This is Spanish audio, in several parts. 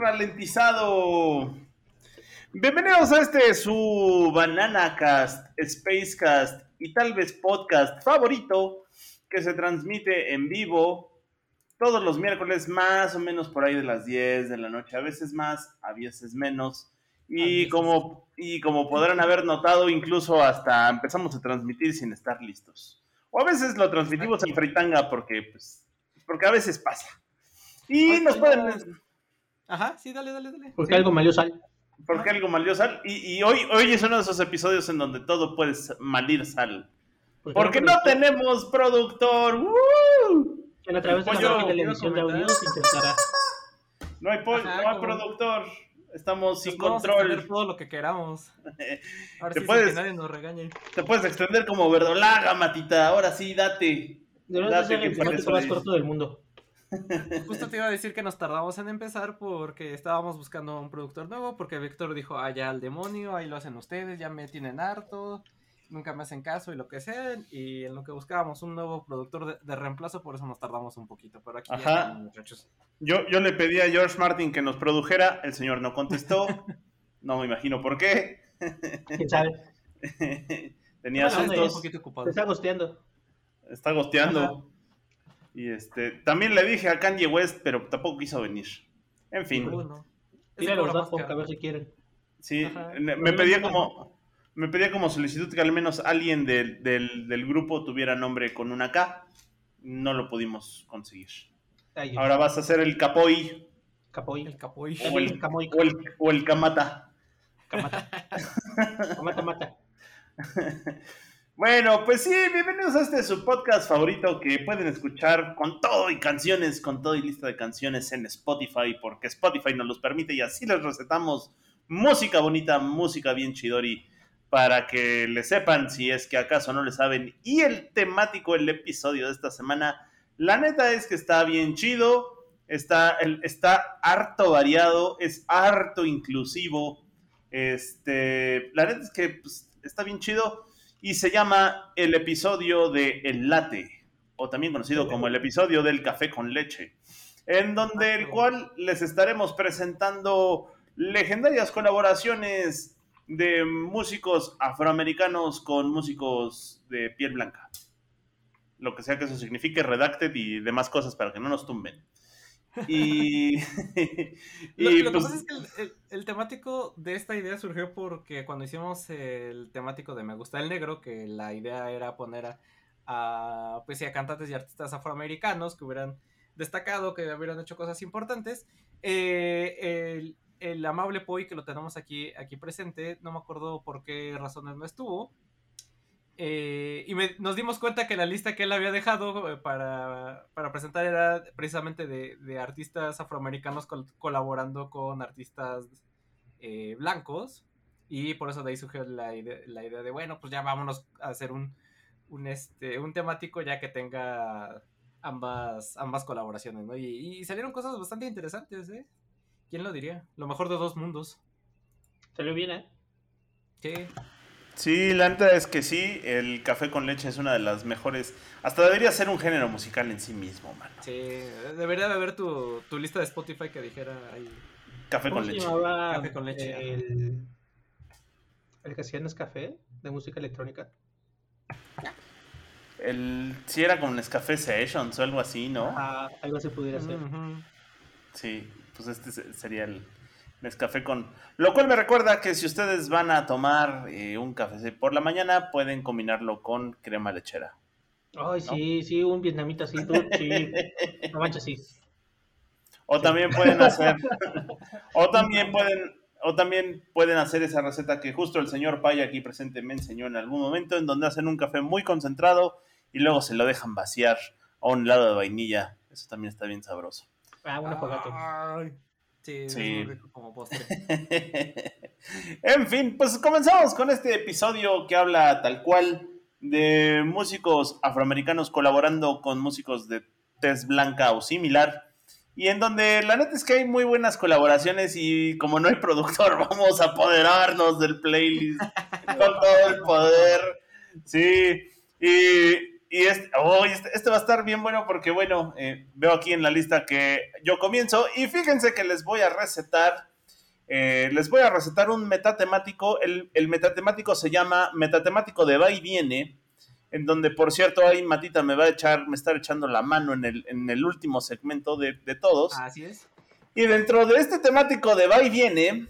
ralentizado. Bienvenidos a este su Banana Cast, Space Cast y tal vez podcast favorito que se transmite en vivo todos los miércoles más o menos por ahí de las 10 de la noche, a veces más, a veces menos. Y como, y como podrán haber notado, incluso hasta empezamos a transmitir sin estar listos. O a veces lo transmitimos en fritanga porque, pues, porque a veces pasa. Y nos pueden... Ajá, sí, dale, dale, dale. Porque algo malió sal. Porque algo malió sal. Y, y hoy, hoy es uno de esos episodios en donde todo puede malir sal. Porque no tenemos productor. ¡Woo! En a través de Pollo, la de la edición de audio se intentará. No hay, po- Ajá, no hay como- productor. Estamos sin Pues podemos control. extender todo lo que queramos. Ahora Te sí, puedes- sin que nadie nos regañe. Te puedes extender como verdolaga, matita. Ahora sí, date. Debería Date que el más corto del mundo. Justo te iba a decir que nos tardamos en empezar porque estábamos buscando un productor nuevo, porque Víctor dijo, ah, ya al demonio, ahí lo hacen ustedes, ya me tienen harto, nunca me hacen caso y lo que sea, y en lo que buscábamos un nuevo productor de, de reemplazo, por eso nos tardamos un poquito, pero aquí ya Ajá. estamos, muchachos. Yo, yo le pedí a George Martin que nos produjera. El señor no contestó. No me imagino por qué. ¿Quién sabe? Tenía Bueno, asuntos. está gosteando. Está gosteando. Y este, también le dije a Kanye West, pero tampoco quiso venir. En fin, Uh, no. Tira los a ver si quieren. sí, Ajá. me, pedía como me pedía como solicitud que al menos alguien del, del, del grupo tuviera nombre con una K. No lo pudimos conseguir. Ahora vas a ser el Capoy Capoy. El capoy. o el, Camoy. o el, o el Kamata. Camata. Camata, mata. Bueno, pues sí, bienvenidos a este su podcast favorito que pueden escuchar con todo y canciones, con todo y lista de canciones en Spotify, porque Spotify nos los permite y así les recetamos música bonita, música bien chidori, para que le sepan si es que acaso no le saben. Y el temático, el episodio de esta semana, la neta es que está bien chido, está, está harto variado, es harto inclusivo. Este, la neta es que pues, está bien chido y se llama el episodio de El Late, o también conocido como el episodio del café con leche, en donde el cual les estaremos presentando legendarias colaboraciones de músicos afroamericanos con músicos de piel blanca. Lo que sea que eso signifique, redacted y demás cosas para que no nos tumben. Y, Lo, y, lo pues, que pasa es que el, el- el temático de esta idea surgió porque cuando hicimos el temático de Me gusta el negro, que la idea era poner a, a, pues, a cantantes y artistas afroamericanos que hubieran destacado, que hubieran hecho cosas importantes, eh, el, el amable Poi que lo tenemos aquí, aquí presente, no me acuerdo por qué razones no estuvo. Eh, y me- nos dimos cuenta que la lista que él había dejado eh, para, para presentar era precisamente de, de artistas afroamericanos col- colaborando con artistas eh, blancos. Y por eso de ahí surgió la idea, la idea de, bueno, pues ya vámonos a hacer un, un, este, un temático ya que tenga ambas, ambas colaboraciones, ¿no? Y, y salieron cosas bastante interesantes, ¿eh? ¿Quién lo diría? Lo mejor de dos mundos. Salió bien, ¿eh? Sí. Sí, la neta es que sí, el café con leche es una de las mejores. Hasta debería ser un género musical en sí mismo, mano. Sí, debería de haber tu, tu lista de Spotify que dijera ahí. Café ¿Cómo con leche. Café con leche, el, el que hacía Nescafé de música electrónica? El, sí, era como Nescafé Sessions o algo así, ¿no? Ah, algo así pudiera ser. Ujú. Sí, pues este se- sería el Nescafé con. Lo cual me recuerda que si ustedes van a tomar eh, un café por la mañana, pueden combinarlo con crema lechera. Ay, sí, sí, un vietnamita así, tú, sí. No manches, sí. O también pueden hacer. o también pueden. O también pueden hacer esa receta que justo el señor Paya aquí presente me enseñó en algún momento, en donde hacen un café muy concentrado y luego se lo dejan vaciar a un lado de vainilla. Eso también está bien sabroso. Ah, bueno. Sí, es como postre. en fin, pues comenzamos con este episodio que habla tal cual de músicos afroamericanos colaborando con músicos de tez blanca o similar. Y en donde la neta es que hay muy buenas colaboraciones y como no hay productor, vamos a apoderarnos del playlist con todo el poder. Sí, y, y este, oh, este, este va a estar bien bueno porque, bueno, eh, veo aquí en la lista que yo comienzo y fíjense que les voy a recetar, eh, les voy a recetar un metatemático. El, el metatemático se llama Metatemático de Va y Viene, en donde, por cierto, ahí Matita me va a echar, me está echando la mano en el, en el último segmento de, de todos. Así es. Y dentro de este temático de va y viene,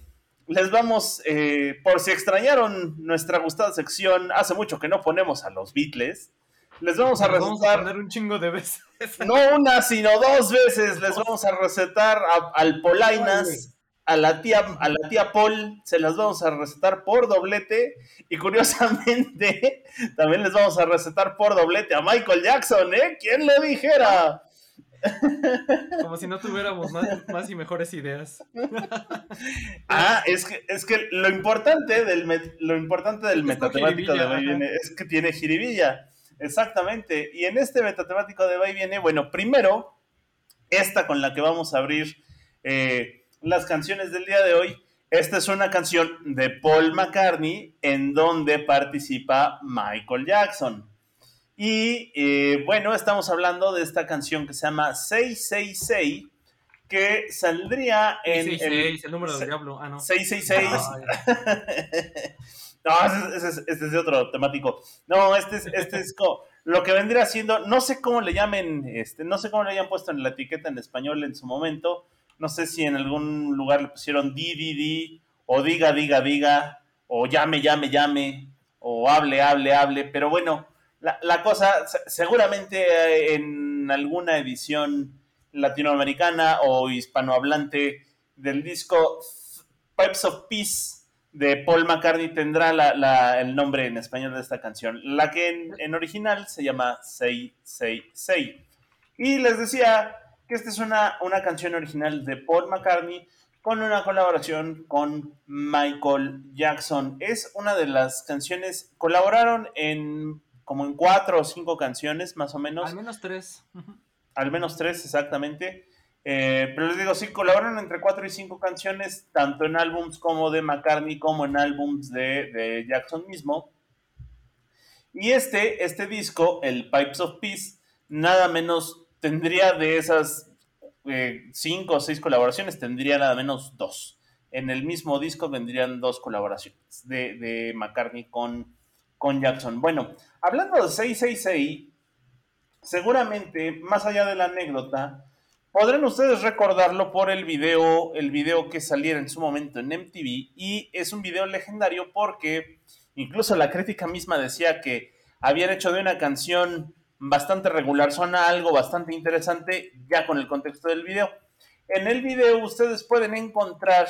les vamos, eh, por si extrañaron nuestra gustada sección, hace mucho que no ponemos a los Beatles, les vamos a Nos vamos a recetar, un chingo de veces. no una, sino dos veces, les vamos a recetar a- al Polainas, a la tía, a la tía Paul, se las vamos a recetar por doblete, y curiosamente, también les vamos a recetar por doblete a Michael Jackson, ¿eh? ¿Quién lo dijera? Como si no tuviéramos más, más y mejores ideas. Ah, es que, es que lo importante del, lo importante del metatemático de viene es que tiene jiribilla. Exactamente. Y en este metatemático de va y viene, bueno, primero, esta con la que vamos a abrir eh, las canciones del día de hoy. Esta es una canción de Paul McCartney en donde participa Michael Jackson. Y eh, bueno, estamos hablando de esta canción que se llama 666, que saldría en... el- 666, el número del diablo. Ah, no. 666. Ay, no, ese, ese es- este es otro temático. No, este es, este es lo que vendría siendo, no sé cómo le llamen, este, no sé cómo le hayan puesto en la etiqueta en español en su momento. No sé si en algún lugar le pusieron di, di, di, o diga, diga, diga, o llame, llame, llame, o hable, hable, hable. Pero bueno, la, cosa, se- seguramente en alguna edición latinoamericana o hispanohablante del disco Pipes of Peace de Paul McCartney tendrá la- la- el nombre en español de esta canción. La que en, en original se llama Say, Say, Say. Y les decía que esta es una, una canción original de Paul McCartney con una colaboración con Michael Jackson. Es una de las canciones, colaboraron en como en cuatro o cinco canciones más o menos Al menos tres. Al menos tres exactamente. Eh, pero les digo, sí, colaboraron entre cuatro y cinco canciones, tanto en álbums como de McCartney, como en álbums de, Jackson mismo. Y este, este disco, el Pipes of Peace, nada menos tendría de esas eh, cinco o seis colaboraciones, tendría nada menos dos. En el mismo disco vendrían dos colaboraciones de, de McCartney con, con Jackson. Bueno, hablando de 666, seguramente, más allá de la anécdota, podrán ustedes recordarlo por el video, el video que saliera en su momento en MTV, y es un video legendario porque incluso la crítica misma decía que habían hecho de una canción bastante regular, suena algo bastante interesante ya con el contexto del video. En el video ustedes pueden encontrar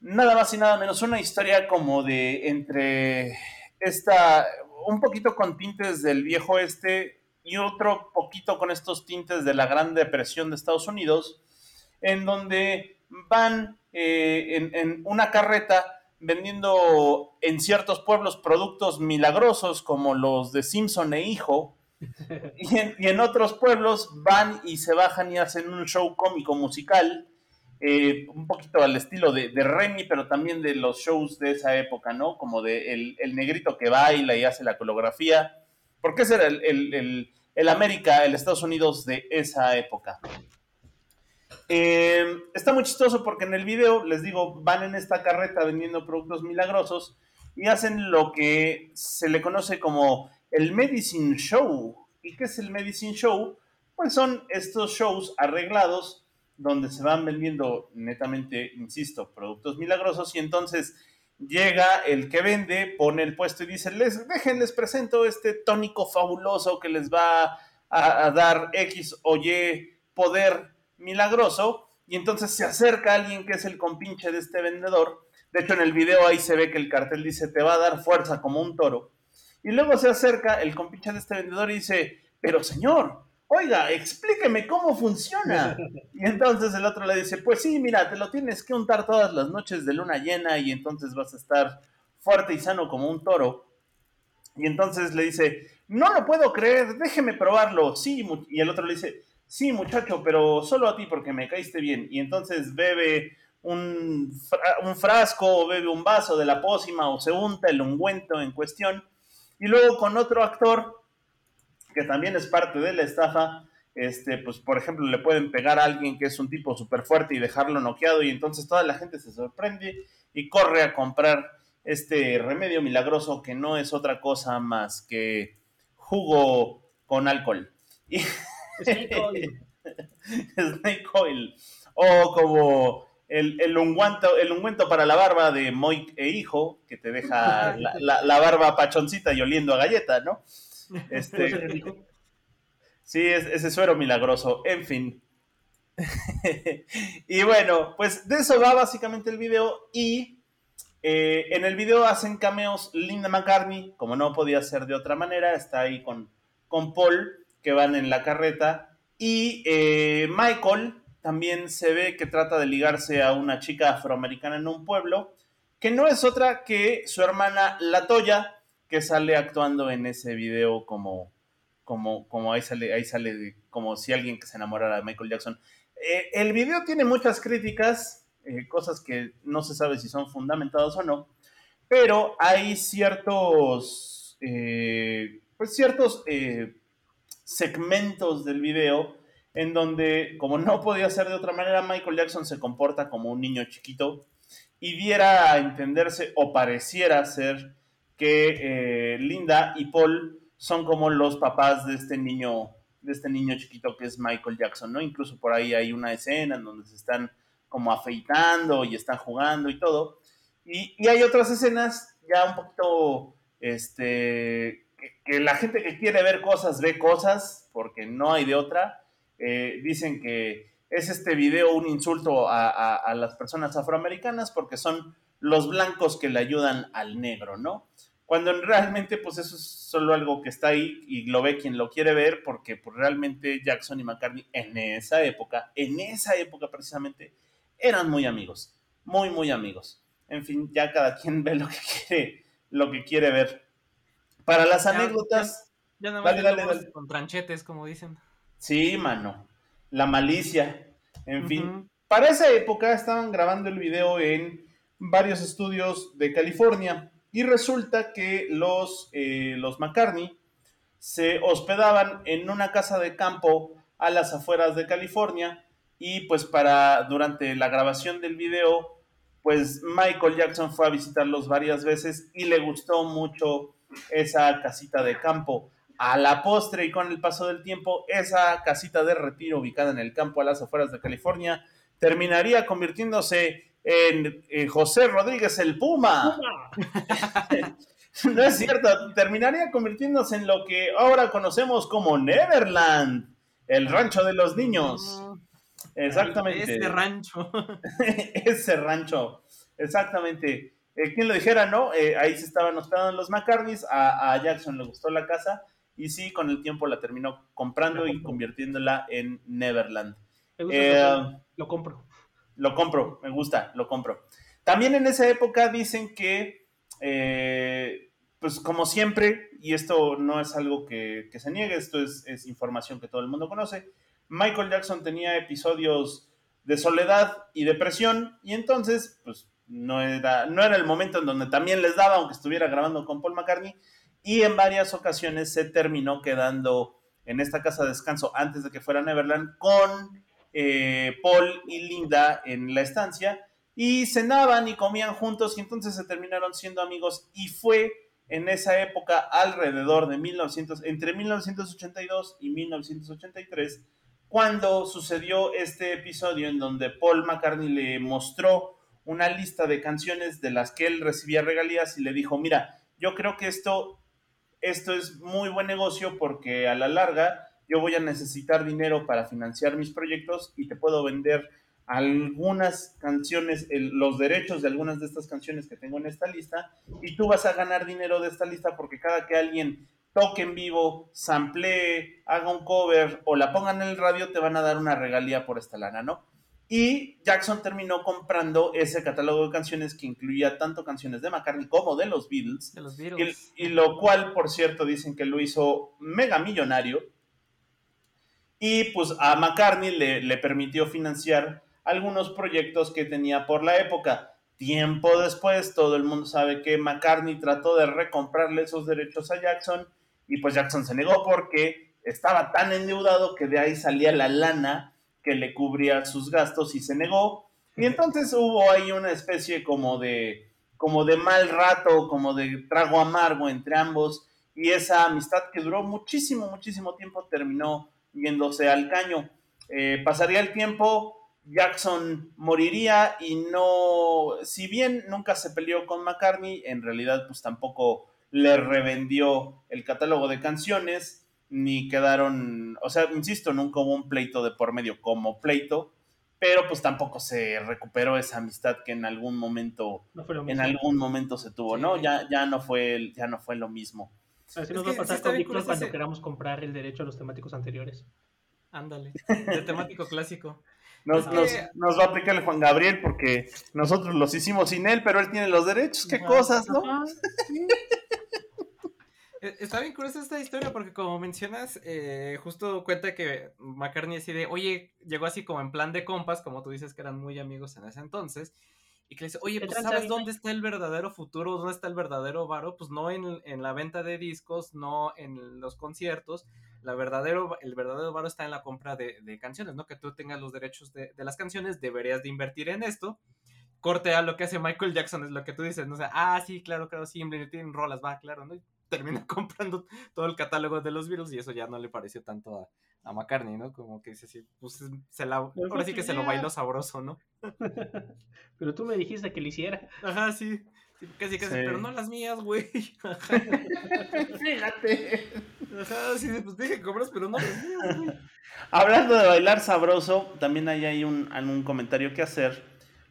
nada más y nada menos una historia como de entre esta, un poquito con tintes del viejo este y otro poquito con estos tintes de la Gran Depresión de Estados Unidos, en donde van eh, en, en una carreta vendiendo en ciertos pueblos productos milagrosos como los de Simpson e Hijo, y en, y en otros pueblos van y se bajan y hacen un show cómico musical, eh, un poquito al estilo de, de Remy, pero también de los shows de esa época, ¿no? Como de el, el negrito que baila y hace la coreografía, porque ese era el, el, el, América, el Estados Unidos de esa época. Eh, está muy chistoso porque en el video, les digo, van en esta carreta vendiendo productos milagrosos y hacen lo que se le conoce como el Medicine Show. ¿Y qué es el Medicine Show? Pues son estos shows arreglados donde se van vendiendo netamente, insisto, productos milagrosos y entonces llega el que vende, pone el puesto y dice, les, déjenles presento este tónico fabuloso que les va a, a dar X o Y poder milagroso y entonces se acerca alguien que es el compinche de este vendedor. De hecho, en el video ahí se ve que el cartel dice, te va a dar fuerza como un toro. Y luego se acerca el compinche de este vendedor y dice, pero señor, oiga, explíqueme cómo funciona. Y entonces el otro le dice, pues sí, mira, te lo tienes que untar todas las noches de luna llena y entonces vas a estar fuerte y sano como un toro. Y entonces le dice, no lo puedo creer, déjeme probarlo. Sí, y el otro le dice, sí, muchacho, pero solo a ti porque me caíste bien. Y entonces bebe un, un frasco o bebe un vaso de la pócima o se unta el ungüento en cuestión. Y luego con otro actor que también es parte de la estafa, este, pues por ejemplo le pueden pegar a alguien que es un tipo súper fuerte y dejarlo noqueado y entonces toda la gente se sorprende y corre a comprar este remedio milagroso que no es otra cosa más que jugo con alcohol. Snake oil. Snake oil. O como el, el, ungüento, el ungüento para la barba de Moik e hijo, que te deja la, la, la barba pachoncita y oliendo a galleta, ¿no? Este, sí, es, ese suero milagroso. En fin. y bueno, pues de eso va básicamente el video. Y eh, en el video hacen cameos Linda McCartney, como no podía ser de otra manera. Está ahí con, con Paul, que van en la carreta. Y eh, Michael también se ve que trata de ligarse a una chica afroamericana en un pueblo, que no es otra que su hermana Latoya, que sale actuando en ese video como, como, como ahí sale, ahí sale como si alguien que se enamorara de Michael Jackson. Eh, el video tiene muchas críticas, eh, cosas que no se sabe si son fundamentadas o no, pero hay ciertos, eh, pues ciertos segmentos del video en donde, como no podía ser de otra manera, Michael Jackson se comporta como un niño chiquito y diera a entenderse o pareciera ser que eh, Linda y Paul son como los papás de este niño, de este niño chiquito que es Michael Jackson, ¿no? Incluso por ahí hay una escena en donde se están como afeitando y están jugando y todo. Y, hay otras escenas ya un poquito, este, que, la gente que quiere ver cosas ve cosas, porque no hay de otra. Eh, dicen que es este video un insulto a las personas afroamericanas porque son los blancos que le ayudan al negro, ¿no? Cuando realmente pues eso es solo algo que está ahí y lo ve quien lo quiere ver porque pues realmente Jackson y McCartney en esa época, en esa época precisamente, eran muy amigos, muy muy amigos. En fin, ya cada quien ve lo que quiere, lo que quiere ver. Para las anécdotas... Ya, ya dale, dale, dale. con tranchetes, como dicen. Sí, mano. La malicia. En fin. Para esa época estaban grabando el video en varios estudios de California y resulta que los, eh, los McCartney se hospedaban en una casa de campo a las afueras de California y pues para durante la grabación del video pues Michael Jackson fue a visitarlos varias veces y le gustó mucho esa casita de campo. A la postre y con el paso del tiempo, esa casita de retiro ubicada en el campo a las afueras de California terminaría convirtiéndose en, José Rodríguez el Puma. no es cierto, terminaría convirtiéndose en lo que ahora conocemos como Neverland, el rancho de los niños. Exactamente. Ese rancho. Ese rancho, exactamente. Eh, ¿Quién lo dijera, no? Eh, ahí se estaban hospedando los McCartneys, a, a, Jackson le gustó la casa y sí, con el tiempo la terminó comprando y convirtiéndola en Neverland. Eh, lo compro lo compro, me gusta, lo compro. También en esa época dicen que, eh, pues como siempre, y esto no es algo que, se niegue, esto es, es, información que todo el mundo conoce, Michael Jackson tenía episodios de soledad y depresión, y entonces, pues no era, no era el momento en donde también les daba, aunque estuviera grabando con Paul McCartney, y en varias ocasiones se terminó quedando en esta casa de descanso antes de que fuera Neverland con eh, Paul y Linda en la estancia y cenaban y comían juntos y entonces se terminaron siendo amigos y fue en esa época alrededor de 1900, entre 1982 y 1983 cuando sucedió este episodio en donde Paul McCartney le mostró una lista de canciones de las que él recibía regalías y le dijo, mira, yo creo que esto, esto es muy buen negocio porque a la larga yo voy a necesitar dinero para financiar mis proyectos y te puedo vender algunas canciones, el, los derechos de algunas de estas canciones que tengo en esta lista y tú vas a ganar dinero de esta lista porque cada que alguien toque en vivo, samplee, haga un cover o la pongan en el radio, te van a dar una regalía por esta lana, ¿no? Y Jackson terminó comprando ese catálogo de canciones que incluía tanto canciones de McCartney como de los Beatles. De los Beatles. Y, y lo cual, por cierto, dicen que lo hizo mega millonario. Y pues a McCartney le, le permitió financiar algunos proyectos que tenía por la época. Tiempo después, todo el mundo sabe que McCartney trató de recomprarle esos derechos a Jackson y pues Jackson se negó porque estaba tan endeudado que de ahí salía la lana que le cubría sus gastos y se negó. Y entonces hubo ahí una especie como de, como de mal rato, como de trago amargo entre ambos y esa amistad que duró muchísimo, muchísimo tiempo terminó yéndose al caño. Eh, pasaría el tiempo, Jackson moriría y no, si bien nunca se peleó con McCartney, en realidad pues tampoco le revendió el catálogo de canciones, ni quedaron, o sea, insisto, nunca hubo un pleito de por medio como pleito, pero pues tampoco se recuperó esa amistad que en algún momento, No en algún momento se tuvo, Sí. ¿no? Ya, ya no fue, ya no fue lo mismo. Así Es nos que va a pasar con Víctor cuando ese- queramos comprar el derecho a los temáticos anteriores. Ándale. De temático clásico. Nos, Es nos, que- nos va a aplicar el Juan Gabriel porque nosotros los hicimos sin él, pero él tiene los derechos, qué Ajá. cosas, ¿no? Ajá. Eh, Está bien curiosa esta historia porque como mencionas, eh, justo cuenta que McCartney así de, oye, llegó así como en plan de compas, como tú dices que eran muy amigos en ese entonces, y que le dice, oye, ¿Qué pues ¿sabes dónde está el verdadero futuro? ¿Dónde está el verdadero varo? Pues no en, en la venta de discos, no en los conciertos, la verdadero, el verdadero varo está en la compra de, de canciones, ¿no? Que tú tengas los derechos de, de las canciones, deberías de invertir en esto. Corte a lo que hace Michael Jackson, es lo que tú dices, ¿no? O sea, ah, sí, claro, claro, sí, tienen rolas, va, claro, ¿no? Y termina comprando todo el catálogo de los Beatles y eso ya no le pareció tanto a, a McCartney, ¿no? Como que dice así, pues se la, ahora sí que se lo bailó sabroso, ¿no? Pero tú me dijiste que lo hiciera. Ajá, sí. sí, casi, casi, Sí. pero no las mías, güey. Ajá, Fíjate. ajá, sí, pues dije que compras, pero no las mías, güey. Hablando de bailar sabroso, también hay ahí un, un comentario que hacer.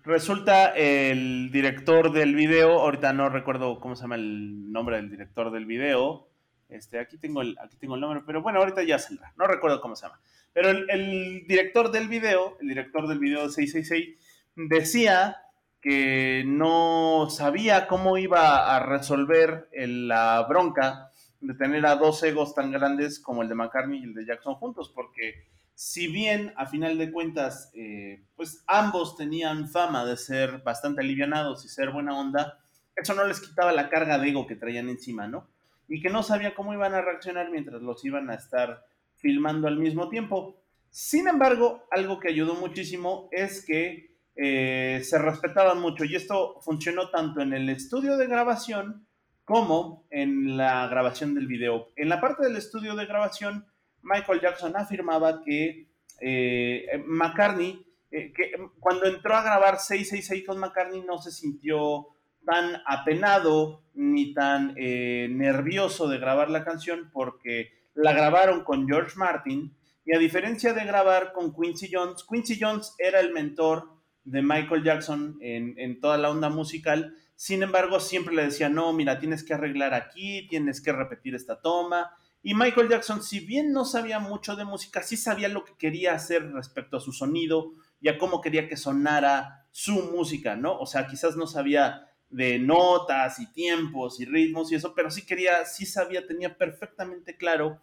Resulta el director del video, ahorita no recuerdo cómo se llama el nombre del director del video. Este, aquí tengo el, aquí tengo el nombre, pero bueno, ahorita ya saldrá. No recuerdo cómo se llama. Pero el, director del video, el director del video de 666, decía que no sabía cómo iba a resolver el- la bronca de tener a dos egos tan grandes como el de McCartney y el de Jackson juntos, porque si bien a final de cuentas, eh, pues ambos tenían fama de ser bastante alivianados y ser buena onda, eso no les quitaba la carga de ego que traían encima, ¿no? Y que no sabía cómo iban a reaccionar mientras los iban a estar filmando al mismo tiempo. Sin embargo, algo que ayudó muchísimo es que eh, se respetaban mucho y esto funcionó tanto en el estudio de grabación como en la grabación del video. En la parte del estudio de grabación, Michael Jackson afirmaba que eh, McCartney, eh, que cuando entró a grabar 666 con McCartney no se sintió tan apenado ni tan eh, nervioso de grabar la canción porque la grabaron con George Martin y a diferencia de grabar con Quincy Jones, Quincy Jones era el mentor de Michael Jackson en, en toda la onda musical, sin embargo siempre le decía, no, mira, tienes que arreglar aquí, tienes que repetir esta toma, y Michael Jackson, si bien no sabía mucho de música, sí sabía lo que quería hacer respecto a su sonido y a cómo quería que sonara su música, ¿no? O sea, quizás no sabía de notas y tiempos y ritmos y eso, pero sí quería, sí sabía, tenía perfectamente claro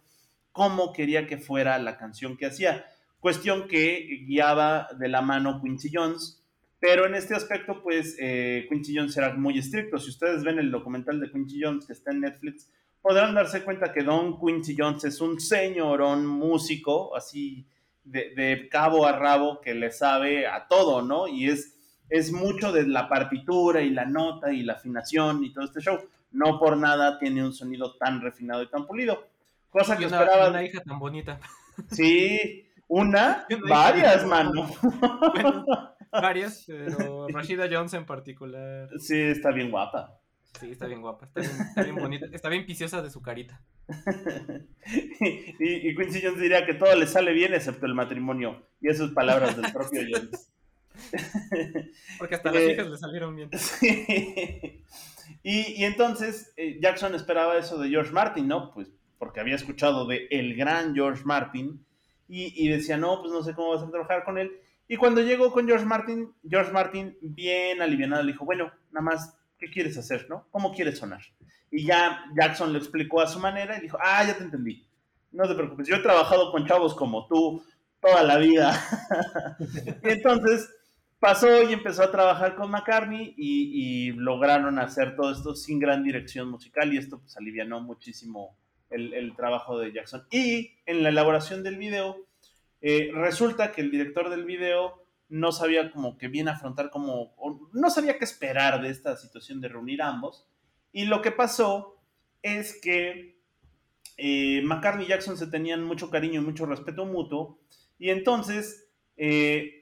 cómo quería que fuera la canción que hacía. Cuestión que guiaba de la mano Quincy Jones, pero en este aspecto, pues eh, Quincy Jones era muy estricto. Si ustedes ven el documental de Quincy Jones que está en Netflix, podrán darse cuenta que Don Quincy Jones es un señorón músico, así de, de cabo a rabo, que le sabe a todo, ¿no? Y es, es mucho de la partitura y la nota y la afinación y todo este show. No por nada tiene un sonido tan refinado y tan pulido. Cosa Y que una, esperaba. una hija tan bonita. Sí, una, varias, mano. Bueno, varias, pero Rashida Jones en particular. Sí, está bien guapa. Sí, está bien guapa, está bien, está bien bonita, está bien viciosa de su carita. y, y Quincy Jones diría que todo le sale bien excepto el matrimonio. Y esas palabras del propio Jones. Porque hasta las Eh, hijas le salieron bien. Sí. Y, y entonces eh, Jackson esperaba eso de George Martin, ¿no? Pues porque había escuchado de el gran George Martin, y, y decía, no, pues no sé cómo vas a trabajar con él. Y cuando llegó con George Martin, George Martin, bien alivianado, le dijo, bueno, nada más, ¿qué quieres hacer, no? ¿Cómo quieres sonar? Y ya Jackson le explicó a su manera y dijo, ah, ya te entendí. No te preocupes, yo he trabajado con chavos como tú toda la vida. y entonces pasó y empezó a trabajar con McCartney y, lograron hacer todo esto sin gran dirección musical y esto pues alivianó muchísimo el, trabajo de Jackson. Y en la elaboración del video, eh, resulta que el director del video no sabía como que bien afrontar como, no sabía qué esperar de esta situación de reunir ambos. Y lo que pasó es que eh, McCartney y Jackson se tenían mucho cariño y mucho respeto mutuo. Y entonces eh,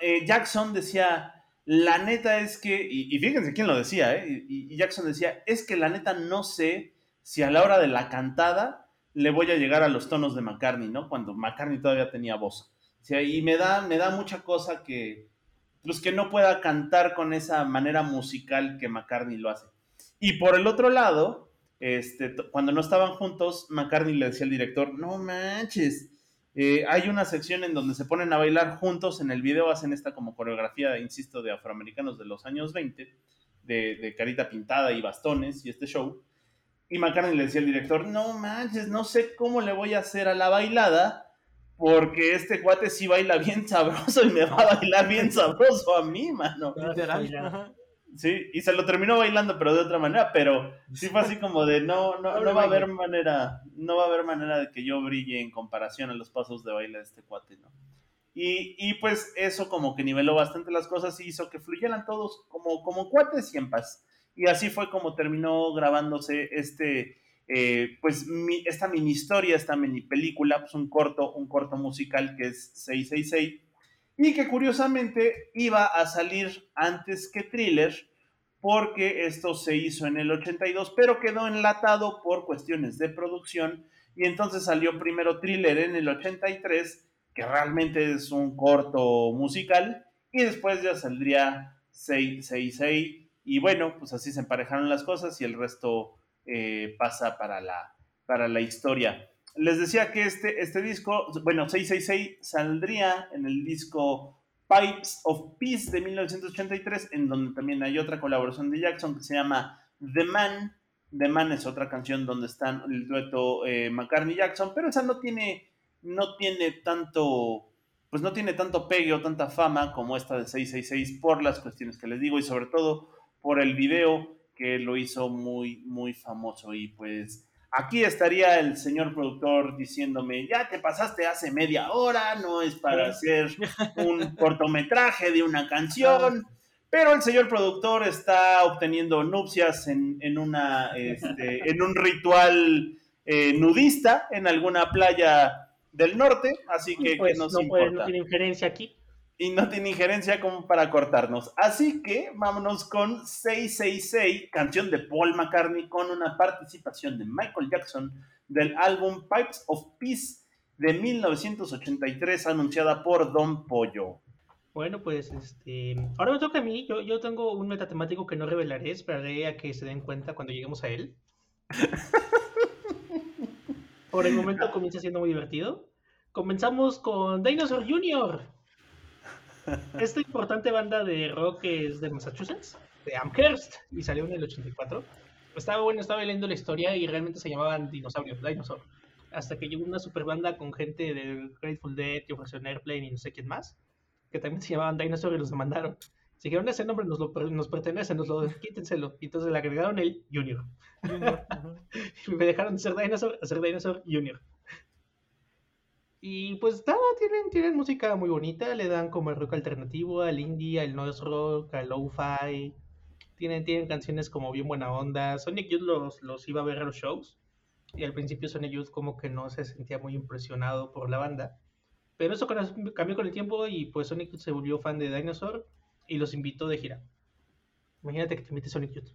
eh, Jackson decía, la neta es que, y, fíjense quién lo decía, ¿eh? y, Jackson decía, es que la neta no sé si a la hora de la cantada le voy a llegar a los tonos de McCartney, ¿no? Cuando McCartney todavía tenía voz. Y me da, me da mucha cosa que, pues que no pueda cantar con esa manera musical que McCartney lo hace. Y por el otro lado, este, cuando no estaban juntos, McCartney le decía al director, no manches, eh, hay una sección en donde se ponen a bailar juntos, en el video hacen esta como coreografía, insisto, de afroamericanos de los años 20, de, de carita pintada y bastones y este show. Y McCartney le decía al director, no manches, no sé cómo le voy a hacer a la bailada, porque este cuate sí baila bien sabroso y me va a bailar bien sabroso a mí, mano. Literal. Sí, y se lo terminó bailando, pero de otra manera, pero sí fue así como de no, no, no va a haber manera, no va a haber manera de que yo brille en comparación a los pasos de baile de este cuate, ¿no? Y, y pues eso como que niveló bastante las cosas y hizo que fluyeran todos como, como cuates y en paz. Y así fue como terminó grabándose este, eh, pues mi, esta mini historia, esta mini película, pues un corto, un corto musical que es 666 y que curiosamente iba a salir antes que Thriller porque esto se hizo en el 82 pero quedó enlatado por cuestiones de producción y entonces salió primero Thriller en el 83 que realmente es un corto musical y después ya saldría 666 y bueno, pues así se emparejaron las cosas y el resto eh, pasa para la, para la historia. Les decía que este, este disco, bueno, 666 saldría en el disco Pipes of Peace de 1983, en donde también hay otra colaboración de Jackson que se llama The Man. The Man es otra canción donde están el dueto eh, McCartney Jackson, pero esa no tiene, no tiene tanto, pues no tiene tanto pegue o tanta fama como esta de 666 por las cuestiones que les digo y sobre todo por el video que lo hizo muy, muy famoso. Y pues aquí estaría el señor productor diciéndome, ya te pasaste hace media hora, no es para hacer un cortometraje de una canción. Pero el señor productor está obteniendo nupcias en, en una, este, en un ritual eh, nudista en alguna playa del norte, así que, pues, que nos no, importa. puede, no tiene injerencia aquí. Y no tiene injerencia como para cortarnos. Así que vámonos con 666, canción de Paul McCartney con una participación de Michael Jackson del álbum Pipes of Peace de 1983 anunciada por Don Pollo. Bueno, pues este. Ahora me toca a mí. Yo, yo tengo un metatemático que no revelaré. Esperaré a que se den cuenta cuando lleguemos a él. Por el momento comienza siendo muy divertido. Comenzamos con Dinosaur Jr. Esta importante banda de rock es de Massachusetts, de Amherst, y salió en el 84. Estaba bueno, estaba leyendo la historia y realmente se llamaban dinosaurios, Dinosaur. Hasta que llegó una super banda con gente de Grateful Dead, Jefferson Airplane y no sé quién más, que también se llamaban Dinosaur y los demandaron. Si dijeron ese nombre nos, lo, nos pertenece, nos lo quítenselo. Y entonces le agregaron el Junior. Junior. Y me dejaron de ser Dinosaur a ser Dinosaur Junior. Y pues nada, tienen, tienen música muy bonita, le dan como el rock alternativo, al indie, al noise rock, al lo-fi. Tienen, tienen canciones como bien buena onda. Sonic Youth los, los iba a ver a los shows. Y al principio Sonic Youth como que no se sentía muy impresionado por la banda. Pero eso cambió con el tiempo y pues Sonic Youth se volvió fan de Dinosaur y los invitó de gira. Imagínate que te invite Sonic Youth.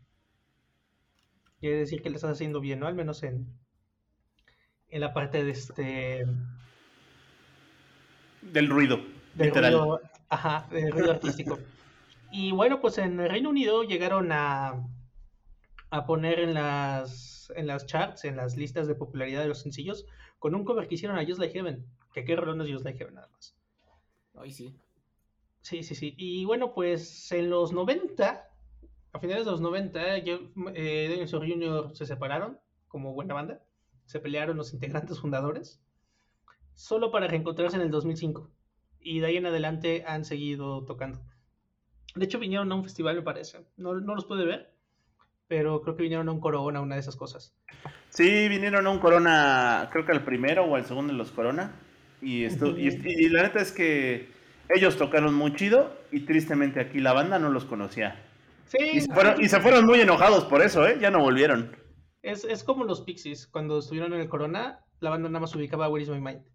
Quiere decir que le estás haciendo bien, ¿no? Al menos en, en la parte de este Del ruido, del literal. ruido, ajá, del ruido artístico. Y bueno, pues en el Reino Unido llegaron a, a poner en las en las charts, en las listas de popularidad de los sencillos, con un cover que hicieron a Just Like Heaven. Que qué rolón es Just Like Heaven nada más. Ay, sí. Sí, sí, sí. Y bueno, pues en los 90, a finales de los 90, yo, eh, Jr. se separaron como buena banda. Se pelearon los integrantes fundadores. Solo para reencontrarse en el 2005. Y de ahí en adelante han seguido tocando. De hecho, vinieron a un festival, me parece. No, no los pude ver, pero creo que vinieron a un Corona, una de esas cosas. Sí, vinieron a un Corona, creo que al primero o al segundo de los Corona. Y, esto, y, y la neta es que ellos tocaron muy chido y tristemente aquí la banda no los conocía. Sí, Y se fueron, y se fueron muy enojados por eso, ¿eh? Ya no volvieron. es, es como los Pixies. Cuando estuvieron en el Corona, la banda nada más ubicaba Where is My Mind.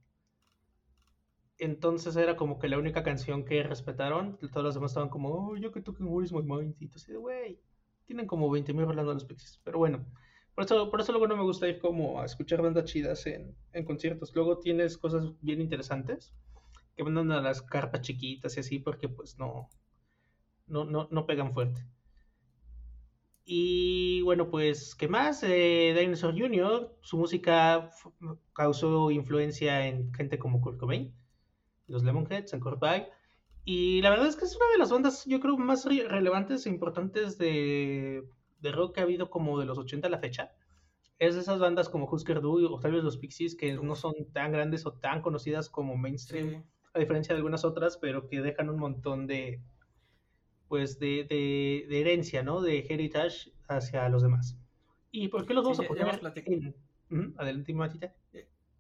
Entonces era como que la única canción que respetaron. Todos los demás estaban como, yo que toquen Where is My Mind. Y entonces, güey, tienen como 20.000 rolando a los Pixies. Pero bueno, por eso, por eso luego no me gusta ir como a escuchar bandas chidas en, en conciertos. Luego tienes cosas bien interesantes que mandan a las carpas chiquitas y así porque pues no, no, no, no pegan fuerte. Y bueno, pues, ¿qué más? Eh, Dinosaur Jr., su música causó influencia en gente como Kurt Cobain, los Lemonheads, en Cobain. Y la verdad es que es una de las bandas, yo creo, más re- relevantes e importantes de, de rock que ha habido como de los 80 a la fecha. Es de esas bandas como Husker Du o tal vez los Pixies que no son tan grandes o tan conocidas como mainstream Sí. a diferencia de algunas otras, pero que dejan un montón de, pues, de, de, de herencia, ¿no? De heritage hacia los demás. ¿Y por qué los vamos Sí, a poner en... Ujú, Adelante, Matita.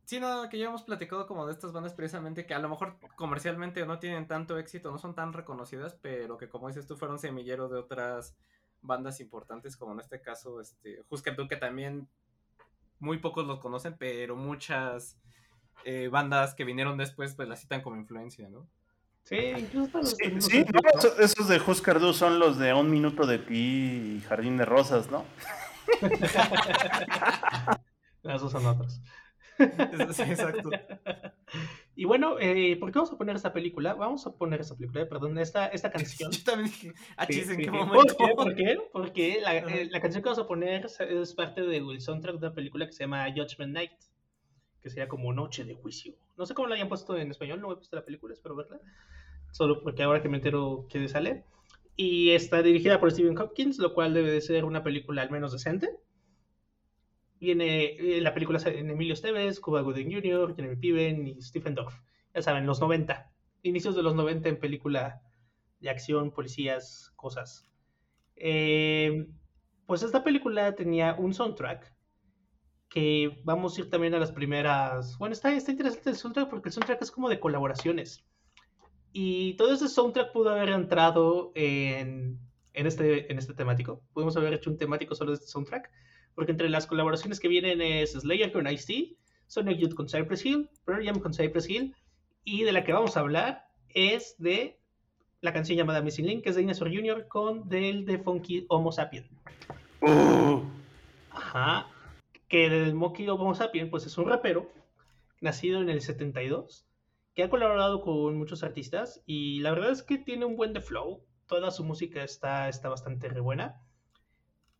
Sí, no, que ya hemos platicado como de estas bandas precisamente que a lo mejor comercialmente no tienen tanto éxito, no son tan reconocidas, pero que como dices tú fueron semilleros de otras bandas importantes, como en este caso, este, Husker Du, que también muy pocos los conocen, pero muchas eh, bandas que vinieron después pues las citan como influencia, ¿no? Sí, incluso hasta los Sí, no, esos, esos de Husker Du son los de Un Minuto de Ti y Jardín de Rosas, ¿no? Las dos son otras. Sí, exacto. Y bueno, eh, ¿por qué vamos a poner esta película? Vamos a poner esta película, eh, perdón, esta, esta canción. Yo también dije, ah, Sí, ¿en sí, qué momento? ¿Por qué? ¿Por qué? Porque la, eh, la canción que vamos a poner es parte del soundtrack de una película que se llama Judgment Night, que sería como Noche de Juicio. No sé cómo la hayan puesto en español, no he visto la película, espero verla. Solo porque ahora que me entero que sale. Y está dirigida por Stephen Hopkins, lo cual debe de ser una película al menos decente. Viene, eh, la película en Emilio Esteves, Cuba Gooding Jr., Jeremy Piven y Stephen Dorff. Ya saben, los 90. Inicios de los 90 en película de acción, policías, cosas. Eh, pues esta película tenía un soundtrack que vamos a ir también a las primeras. Bueno, está, está interesante el soundtrack porque el soundtrack es como de colaboraciones. Y todo ese soundtrack pudo haber entrado en, en, este, en este temático. Pudimos haber hecho un temático solo de este soundtrack. Porque entre las colaboraciones que vienen es Slayer con Ice-T, Sonic Youth con Cypress Hill, Pearl Jam con Cypress Hill. Y de la que vamos a hablar es de la canción llamada Missing Link, que es de Dinosaur Jr. con del de Funky Homo Sapien. Uh, Ajá. Que el Monkey Homo Sapien, pues es un rapero nacido en el 72, que ha colaborado con muchos artistas y la verdad es que tiene un buen de flow. Toda su música está, está bastante re buena.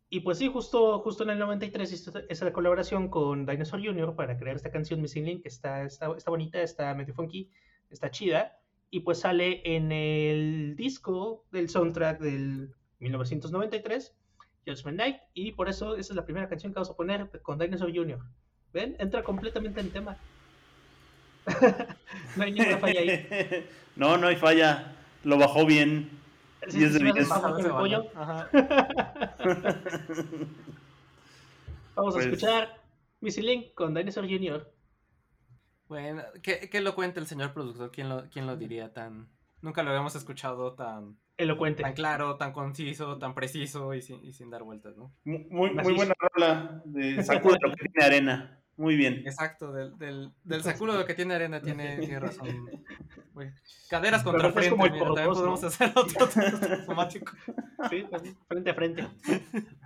Y pues sí, justo, justo en el 93 hizo esa colaboración con Dinosaur Jr. para crear esta canción Missing Link, que está, está, está bonita, está medio funky, está chida. Y pues sale en el disco del soundtrack del 1993, Judgment Night. Y por eso esa es la primera canción que vamos a poner con Dinosaur Jr. ¿Ven? Entra completamente en tema. no hay ninguna falla ahí. no, no hay falla. Lo bajó bien. Sí, de. Vamos a Pues- escuchar Missy Link con Dinosaur Jr. Bueno, ¿qué, qué lo cuenta el señor productor? ¿Quién lo, quién lo diría tan... Nunca lo habíamos escuchado tan, Elocuente. tan claro, tan conciso, tan preciso y sin, y sin dar vueltas, ¿no? Muy, muy buena rola de Sacude lo que tiene arena. Muy bien. Exacto, del, del, del sacudo que tiene arena tiene, tiene razón. Caderas contra frente, como el mira, también podemos ¿no? hacer otro automático. Sí, frente a frente.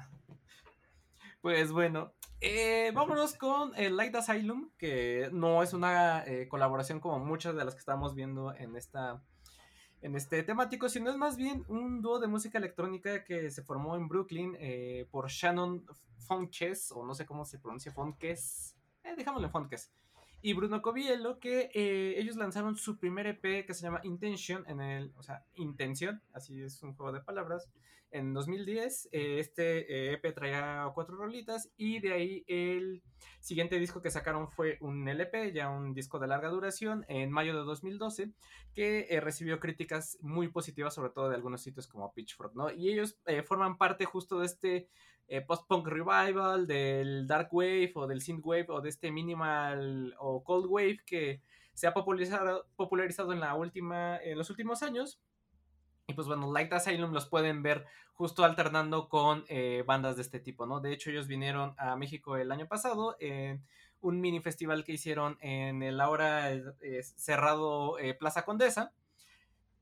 Pues bueno, eh, vámonos con el Light Asylum, que no es una eh, colaboración como muchas de las que estamos viendo en esta en este temático, sino es más bien un dúo de música electrónica que se formó en Brooklyn eh, por Shannon Funkes, o no sé cómo se pronuncia Funkes, eh, dejámoslo en Funkes, y Bruno Coviello, que eh, ellos lanzaron su primer EP que se llama Intention, en el, o sea, Intención, así es un juego de palabras, en 2010. Eh, este EP traía cuatro rolitas y de ahí el siguiente disco que sacaron fue un LP, ya un disco de larga duración, en mayo de 2012, que eh, recibió críticas muy positivas, sobre todo de algunos sitios como Pitchfork, ¿no? Y ellos forman parte justo de este eh, post-punk revival, del dark wave o del synth wave o de este minimal o cold wave que se ha popularizado, popularizado en la última, en los últimos años. Y pues bueno, Light Asylum los pueden ver justo alternando con eh, bandas de este tipo, ¿no? De hecho, ellos vinieron a México el año pasado en un mini festival que hicieron en el ahora eh, cerrado Plaza Condesa.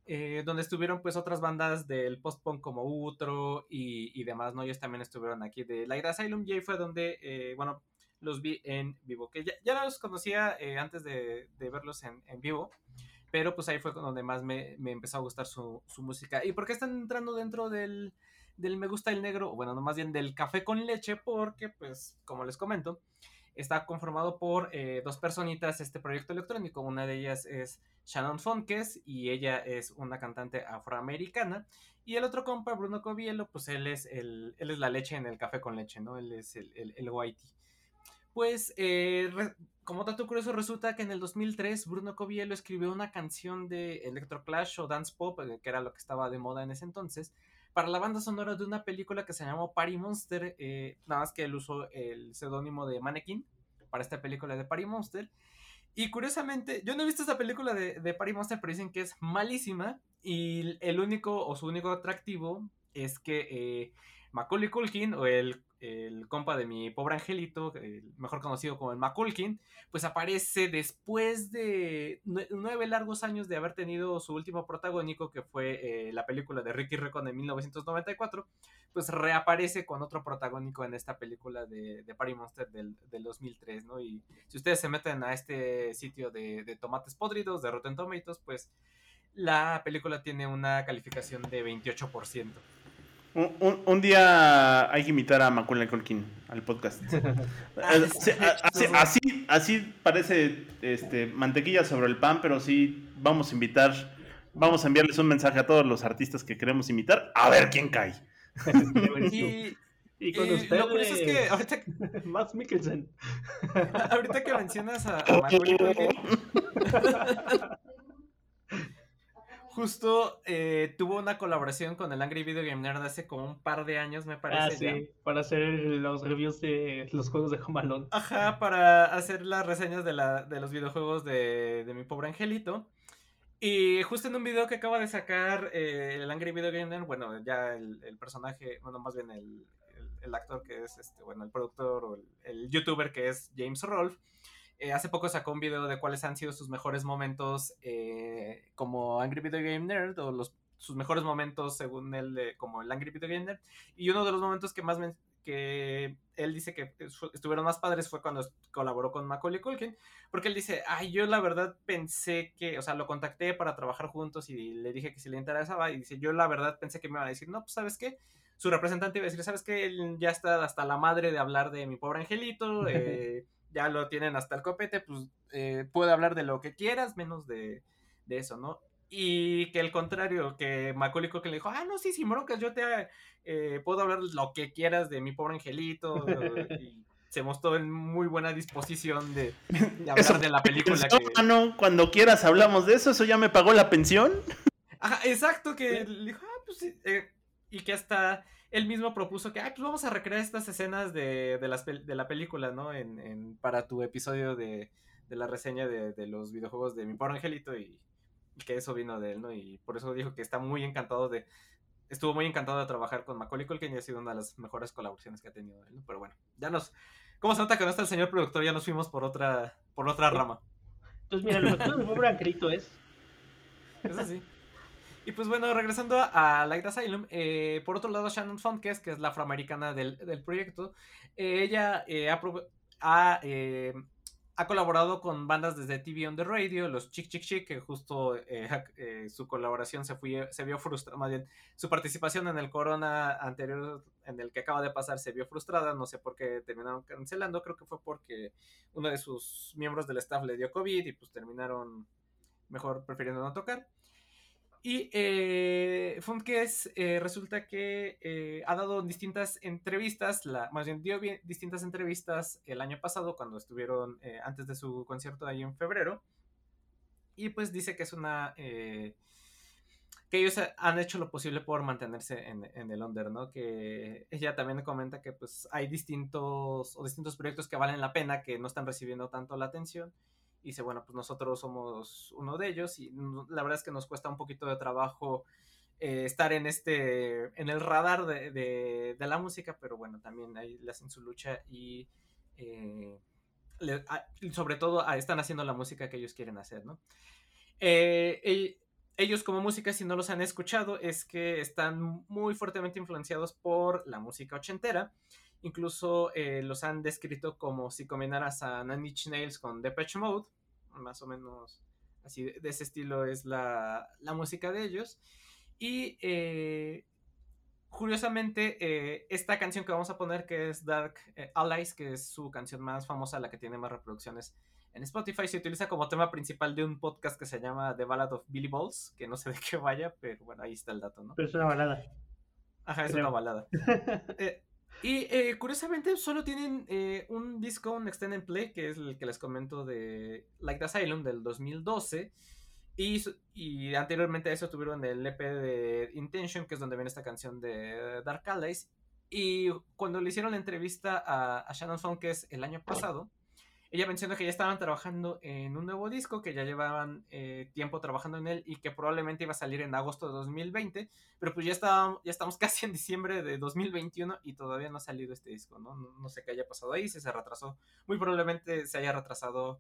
Eh, donde estuvieron pues otras bandas del post-punk como Utro y, demás, ¿no? Ellos también estuvieron aquí de Light Asylum y ahí fue donde, eh, bueno, los vi en vivo, que ya, los conocía eh, antes de, verlos en, vivo, pero pues ahí fue donde más me, empezó a gustar su, música. ¿Y por qué están entrando dentro del, del Me Gusta el Negro? Bueno, no más bien del café con leche, porque pues, como les comento, está conformado por dos personitas este proyecto electrónico. Una de ellas es Shannon Fonkes y ella es una cantante afroamericana. Y el otro compa, Bruno Covielo, pues él es, el, él es la leche en el café con leche, ¿no? Él es el, el, el whitey. Pues, eh, como dato curioso, resulta que en el 2003 Bruno Covielo escribió una canción de Electroclash o Dance Pop, eh, que era lo que estaba de moda en ese entonces, para la banda sonora de una película que se llamó Party Monster, eh, nada más que él usó el seudónimo de Mannequin para esta película de Party Monster. Y curiosamente, yo no he visto esta película de, de Party Monster, pero dicen que es malísima. Y el único o su único atractivo es que eh, Macaulay Culkin o el el compa de mi pobre angelito, mejor conocido como el Maculkin, pues aparece después de nueve largos años de haber tenido su último protagónico, que fue eh, la película de Ricky Recon de 1994, pues reaparece con otro protagónico en esta película de, de Party Monster del, 2003, ¿no? Y si ustedes se meten a este sitio de, de tomates podridos, de Rotten Tomatoes, pues la película tiene una calificación de 28%. Un, día hay que invitar a Macaulay Culkin al podcast. Ah, eh, así, así, parece este, mantequilla sobre el pan, pero sí vamos a invitar, vamos a enviarles un mensaje a todos los artistas que queremos invitar, a ver quién cae. y, con ustedes, es que ahorita, Max Mikkelsen. ahorita que mencionas a, a Macaulay Culkin, justo eh, tuvo una colaboración con el Angry Video Game Nerd hace como un par de años, me parece. Ah, sí, para hacer los reviews de los juegos de Home Ajá, para hacer las reseñas de, la, de los videojuegos de, de mi pobre angelito. Y justo en un video que acaba de sacar eh, el Angry Video Game Nerd, bueno, ya el, el personaje, bueno, más bien el, el, actor que es, este, bueno, el productor o el, youtuber que es James Rolfe, eh, hace poco sacó un video de cuáles han sido sus mejores momentos eh, como Angry Video Game Nerd o los, sus mejores momentos según él como el Angry Video Game Nerd. Y uno de los momentos que más que él dice que estuvieron más padres fue cuando colaboró con Macaulay Culkin, porque él dice, ay, yo la verdad pensé que, o sea, lo contacté para trabajar juntos y le dije que si le interesaba y dice, yo la verdad pensé que me iba a decir, no, pues sabes qué, su representante iba a decir, sabes qué, él ya está hasta la madre de hablar de mi pobre angelito, eh, ya lo tienen hasta el copete, pues eh, puede hablar de lo que quieras, menos de, eso, ¿no? Y que el contrario, que Macaulay que le dijo, ah, no, sí, sin broncas, yo te eh, puedo hablar lo que quieras de mi pobre angelito. y se mostró en muy buena disposición de, hablar de la película. Que... no, cuando quieras hablamos de eso, eso ya me pagó la pensión. Ajá, exacto, que le dijo, ah, pues sí, eh", y que hasta él mismo propuso que, ah, pues vamos a recrear estas escenas de, de, las, de la película, ¿no? En, en, para tu episodio de, de la reseña de, de, los videojuegos de Mi Pobre Angelito y, que eso vino de él, ¿no? Y por eso dijo que está muy encantado de... Estuvo muy encantado de trabajar con Macaulay Culkin y ha sido una de las mejores colaboraciones que ha tenido él, ¿no? Pero bueno, ya nos... ¿Cómo se nota que no está el señor productor? Ya nos fuimos por otra, por otra rama. Entonces, mira, lo que Mi Pobre Angelito es... Es así. Y pues bueno, regresando a Light Asylum, eh, por otro lado, Shannon Funkes, que es la afroamericana del, proyecto, eh, ella eh, ha, ha colaborado con bandas desde TV on the Radio, los Chick Chick Chick, que justo eh, eh, su colaboración se, fue, se vio frustrada, más bien su participación en el Corona anterior, en el que acaba de pasar, se vio frustrada, no sé por qué terminaron cancelando, creo que fue porque uno de sus miembros del staff le dio COVID y pues terminaron mejor prefiriendo no tocar. Y eh, eh, resulta que eh, ha dado distintas entrevistas, la, más bien dio distintas entrevistas el año pasado cuando estuvieron eh, antes de su concierto ahí en febrero. Y pues dice que es una... que ellos han hecho lo posible por mantenerse en, en, el under, ¿no? Que ella también comenta que pues hay distintos o distintos proyectos que valen la pena, que no están recibiendo tanto la atención y dice, bueno, pues nosotros somos uno de ellos y la verdad es que nos cuesta un poquito de trabajo eh, estar en este, en el radar de, de, la música, pero bueno, también ahí le hacen su lucha y eh, sobre todo están haciendo la música que ellos quieren hacer, ¿no? Eh, ellos como música, si no los han escuchado, es que están muy fuertemente influenciados por la música ochentera. Incluso los han descrito como si combinaras a Inch Nails con Depeche Mode más o menos así de, ese estilo es la, música de ellos. Y eh, curiosamente, eh, esta canción que vamos a poner, que es Dark eh, Allies, que es su canción más famosa, la que tiene más reproducciones en Spotify, se utiliza como tema principal de un podcast que se llama The Ballad of Billy Balls, que no sé de qué vaya, pero bueno, ahí está el dato, ¿no? Pero es una balada. Ajá, es una balada. Y eh, curiosamente solo tienen eh, un disco, un extended play, que es el que les comento de Like the Asylum del 2012. Y, y anteriormente a eso tuvieron el EP de Intention, que es donde viene esta canción de Dark Allies. Y cuando le hicieron la entrevista a, a Shannon Fong, que es el año pasado, ella mencionó que ya estaban trabajando en un nuevo disco, que ya llevaban eh, tiempo trabajando en él y que probablemente iba a salir en agosto de 2020, pero pues ya, está, ya estamos casi en diciembre de 2021 y todavía no ha salido este disco, ¿no? No, sé qué haya pasado ahí, si se retrasó. Muy probablemente se haya retrasado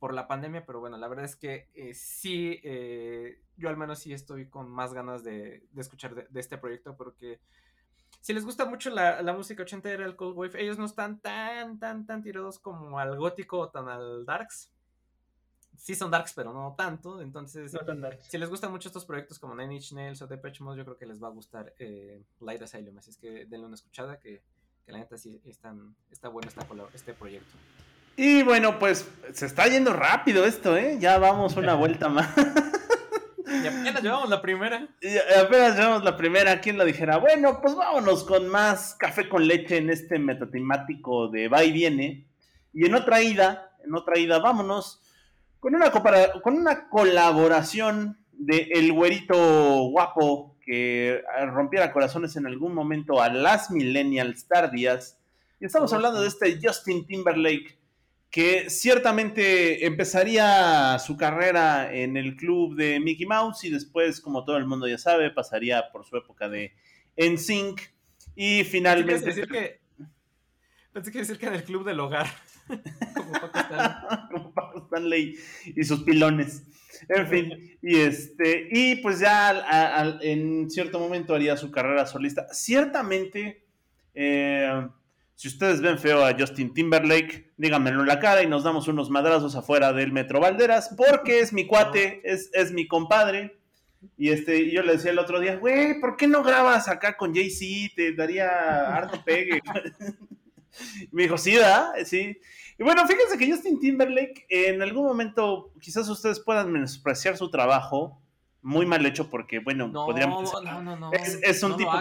por la pandemia, pero bueno, la verdad es que eh, sí, eh, yo al menos sí estoy con más ganas de, escuchar de este proyecto porque si les gusta mucho la, la música ochentera, el Cold Wave, ellos no están tan, tan, tan tirados como al gótico o tan al darks. Sí son darks, pero no tanto. Entonces, si les gustan mucho estos proyectos como Nine Inch Nails o Depeche Mode, yo creo que les va a gustar eh, Light Asylum. Así es que denle una escuchada, que, que la neta sí están, está bueno este proyecto. Y bueno, pues se está yendo rápido esto, ¿eh? Ya vamos una vuelta más. Y apenas llevamos la primera. Y apenas llevamos la primera. ¿Quién lo dijera? Bueno, pues vámonos con más café con leche en este metatemático de va y viene. Y en otra ida, en otra ida, vámonos con una, con una colaboración de el güerito guapo que rompiera corazones en algún momento a las millennials tardías. Y estamos hablando de este Justin Timberlake que ciertamente empezaría su carrera en el club de Mickey Mouse y después, como todo el mundo ya sabe, pasaría por su época de NSYNC y finalmente... Pensé que, pensé que decir que en el club del hogar. como, Paco Stanley. como Paco Stanley y sus pilones. En fin, y este, y pues ya en cierto momento haría su carrera solista. Ciertamente, eh, si ustedes ven feo a Justin Timberlake, díganmelo en la cara y nos damos unos madrazos afuera del Metro Valderas, porque es mi cuate, es, es mi compadre. Y este, yo le decía el otro día, güey, ¿por qué no grabas acá con Jay-Z? Te daría harto pegue. me dijo, sí, ¿verdad? Sí. Y bueno, fíjense que Justin Timberlake, en algún momento, quizás ustedes puedan menospreciar su trabajo, muy mal hecho porque, bueno, podríamos... es, un tipo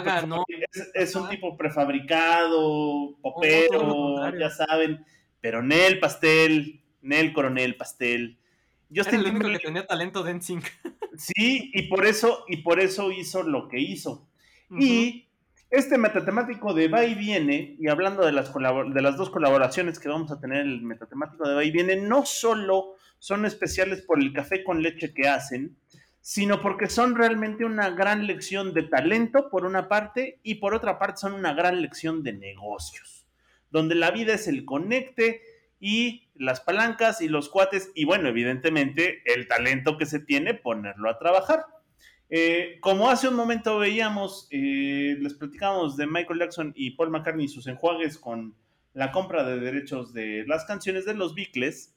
es, un tipo prefabricado, popero, ya saben, pero Nel Pastel, Nel Coronel Pastel. Yo Era el único que tenía talento de NSYNC. Sí, y por eso, y por eso hizo lo que hizo. Y este metatemático de va y viene, y hablando de las, de las dos colaboraciones que vamos a tener, el metatemático de va y viene, no solo son especiales por el café con leche que hacen, sino porque son realmente una gran lección de talento, por una parte, y por otra parte son una gran lección de negocios, donde la vida es el conecte y las palancas y los cuates, y bueno, evidentemente el talento que se tiene, ponerlo a trabajar. Eh, como hace un momento veíamos, eh, les platicamos de Michael Jackson y Paul McCartney y sus enjuagues con la compra de derechos de las canciones de los Beatles.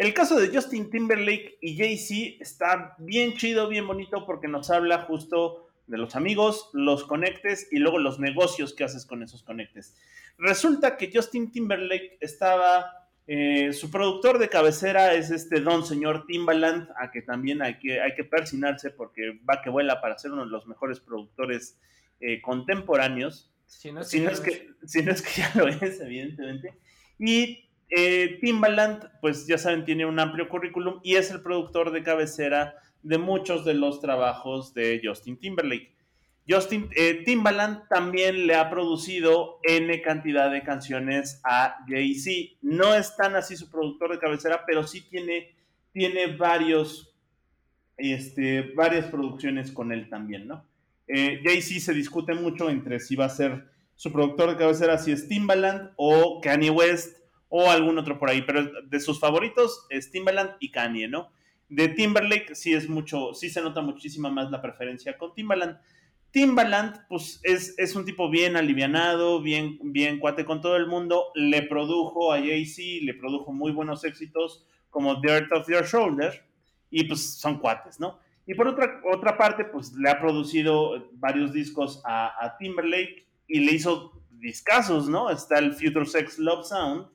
El caso de Justin Timberlake y Jay-Z está bien chido, bien bonito, porque nos habla justo de los amigos, los conectes y luego los negocios que haces con esos conectes. Resulta que Justin Timberlake estaba eh, su productor de cabecera es este don señor Timbaland, a que también hay que, hay que persinarse porque va que vuela para ser uno de los mejores productores eh, contemporáneos. Si no, es que, si no es que ya lo es, evidentemente. Y eh, Timbaland, pues ya saben, tiene un amplio currículum y es el productor de cabecera de muchos de los trabajos de Justin Timberlake. Justin eh, Timbaland también le ha producido N cantidad de canciones a Jay-Z. No es tan así su productor de cabecera, pero sí tiene, tiene varios, este, varias producciones con él también, ¿no? Eh, Jay-Z se discute mucho entre si va a ser su productor de cabecera, si es Timbaland o Kanye West o algún otro por ahí, pero de sus favoritos es Timbaland y Kanye, ¿no? De Timberlake sí es mucho, sí se nota muchísima más la preferencia con Timbaland. Timbaland, pues es, es, un tipo bien alivianado, bien, bien cuate con todo el mundo. Le produjo a Jay-Z, le produjo muy buenos éxitos como Earth of Your Shoulder. Y pues son cuates, ¿no? Y por otra, otra parte, pues le ha producido varios discos a, a Timberlake y le hizo discazos, ¿no? Está el Future Sex Love Sound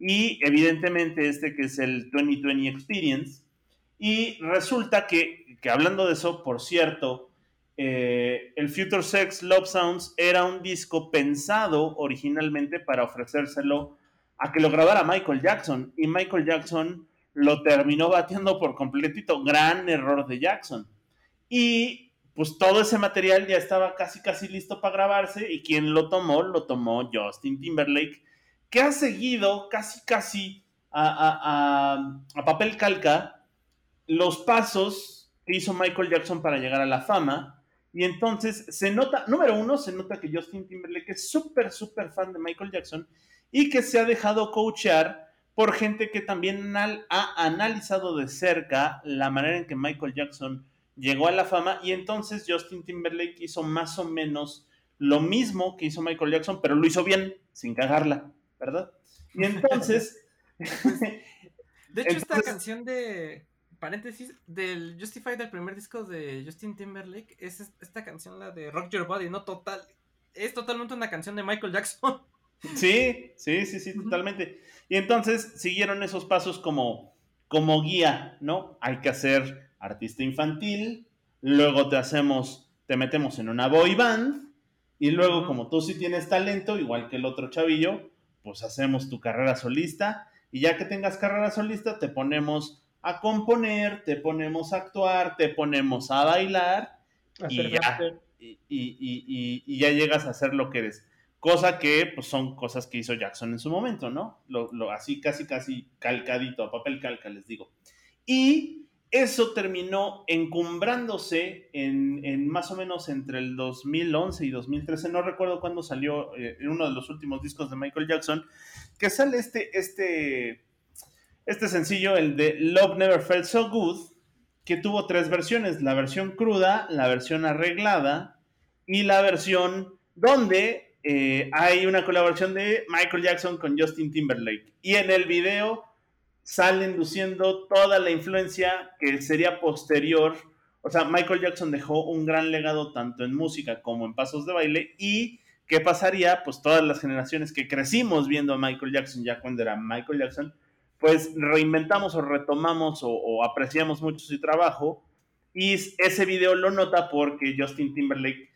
y evidentemente este que es el 2020 Experience. Y resulta que, que hablando de eso, por cierto, eh, el Future Sex Love Sounds era un disco pensado originalmente para ofrecérselo a que lo grabara Michael Jackson y Michael Jackson lo terminó batiendo por completito, gran error de Jackson. Y pues todo ese material ya estaba casi casi listo para grabarse y quien lo tomó, lo tomó Justin Timberlake, que ha seguido casi casi a, papel calca los pasos que hizo Michael Jackson para llegar a la fama. Y entonces se nota, número uno, se nota que Justin Timberlake es súper, súper fan de Michael Jackson y que se ha dejado coachear por gente que también ha analizado de cerca la manera en que Michael Jackson llegó a la fama. Y entonces Justin Timberlake hizo más o menos lo mismo que hizo Michael Jackson, pero lo hizo bien, sin cagarla, ¿verdad? Y entonces... de hecho, esta canción de, paréntesis, del Justify del primer disco de Justin Timberlake, es esta canción, la de Rock Your Body, ¿no? Total, es totalmente una canción de Michael Jackson. Sí, sí, sí, sí, totalmente. Y entonces siguieron esos pasos como, como guía, ¿no? Hay que hacer artista infantil, luego te hacemos, te metemos en una boy band, y luego como tú sí tienes talento, igual que el otro chavillo, pues hacemos tu carrera solista, y ya que tengas carrera solista, te ponemos a componer, te ponemos a actuar, te ponemos a bailar y ya, y, ya, llegas a ser lo que eres. Cosa que pues, son cosas que hizo Jackson en su momento, ¿no? Lo, así casi, casi calcadito, a papel calca, les digo. Y eso terminó encumbrándose en, más o menos entre el 2011 y 2013. No recuerdo cuándo salió eh, uno de los últimos discos de Michael Jackson, que sale este, este este sencillo, el de Love Never Felt So Good, que tuvo tres versiones, la versión cruda, la versión arreglada y la versión donde eh, hay una colaboración de Michael Jackson con Justin Timberlake. Y en el video salen luciendo toda la influencia que sería posterior. O sea, Michael Jackson dejó un gran legado tanto en música como en pasos de baile. ¿Y qué pasaría? Pues todas las generaciones que crecimos viendo a Michael Jackson ya cuando era Michael Jackson, pues reinventamos o retomamos o, apreciamos mucho su trabajo. Y ese video lo nota porque Justin Timberlake,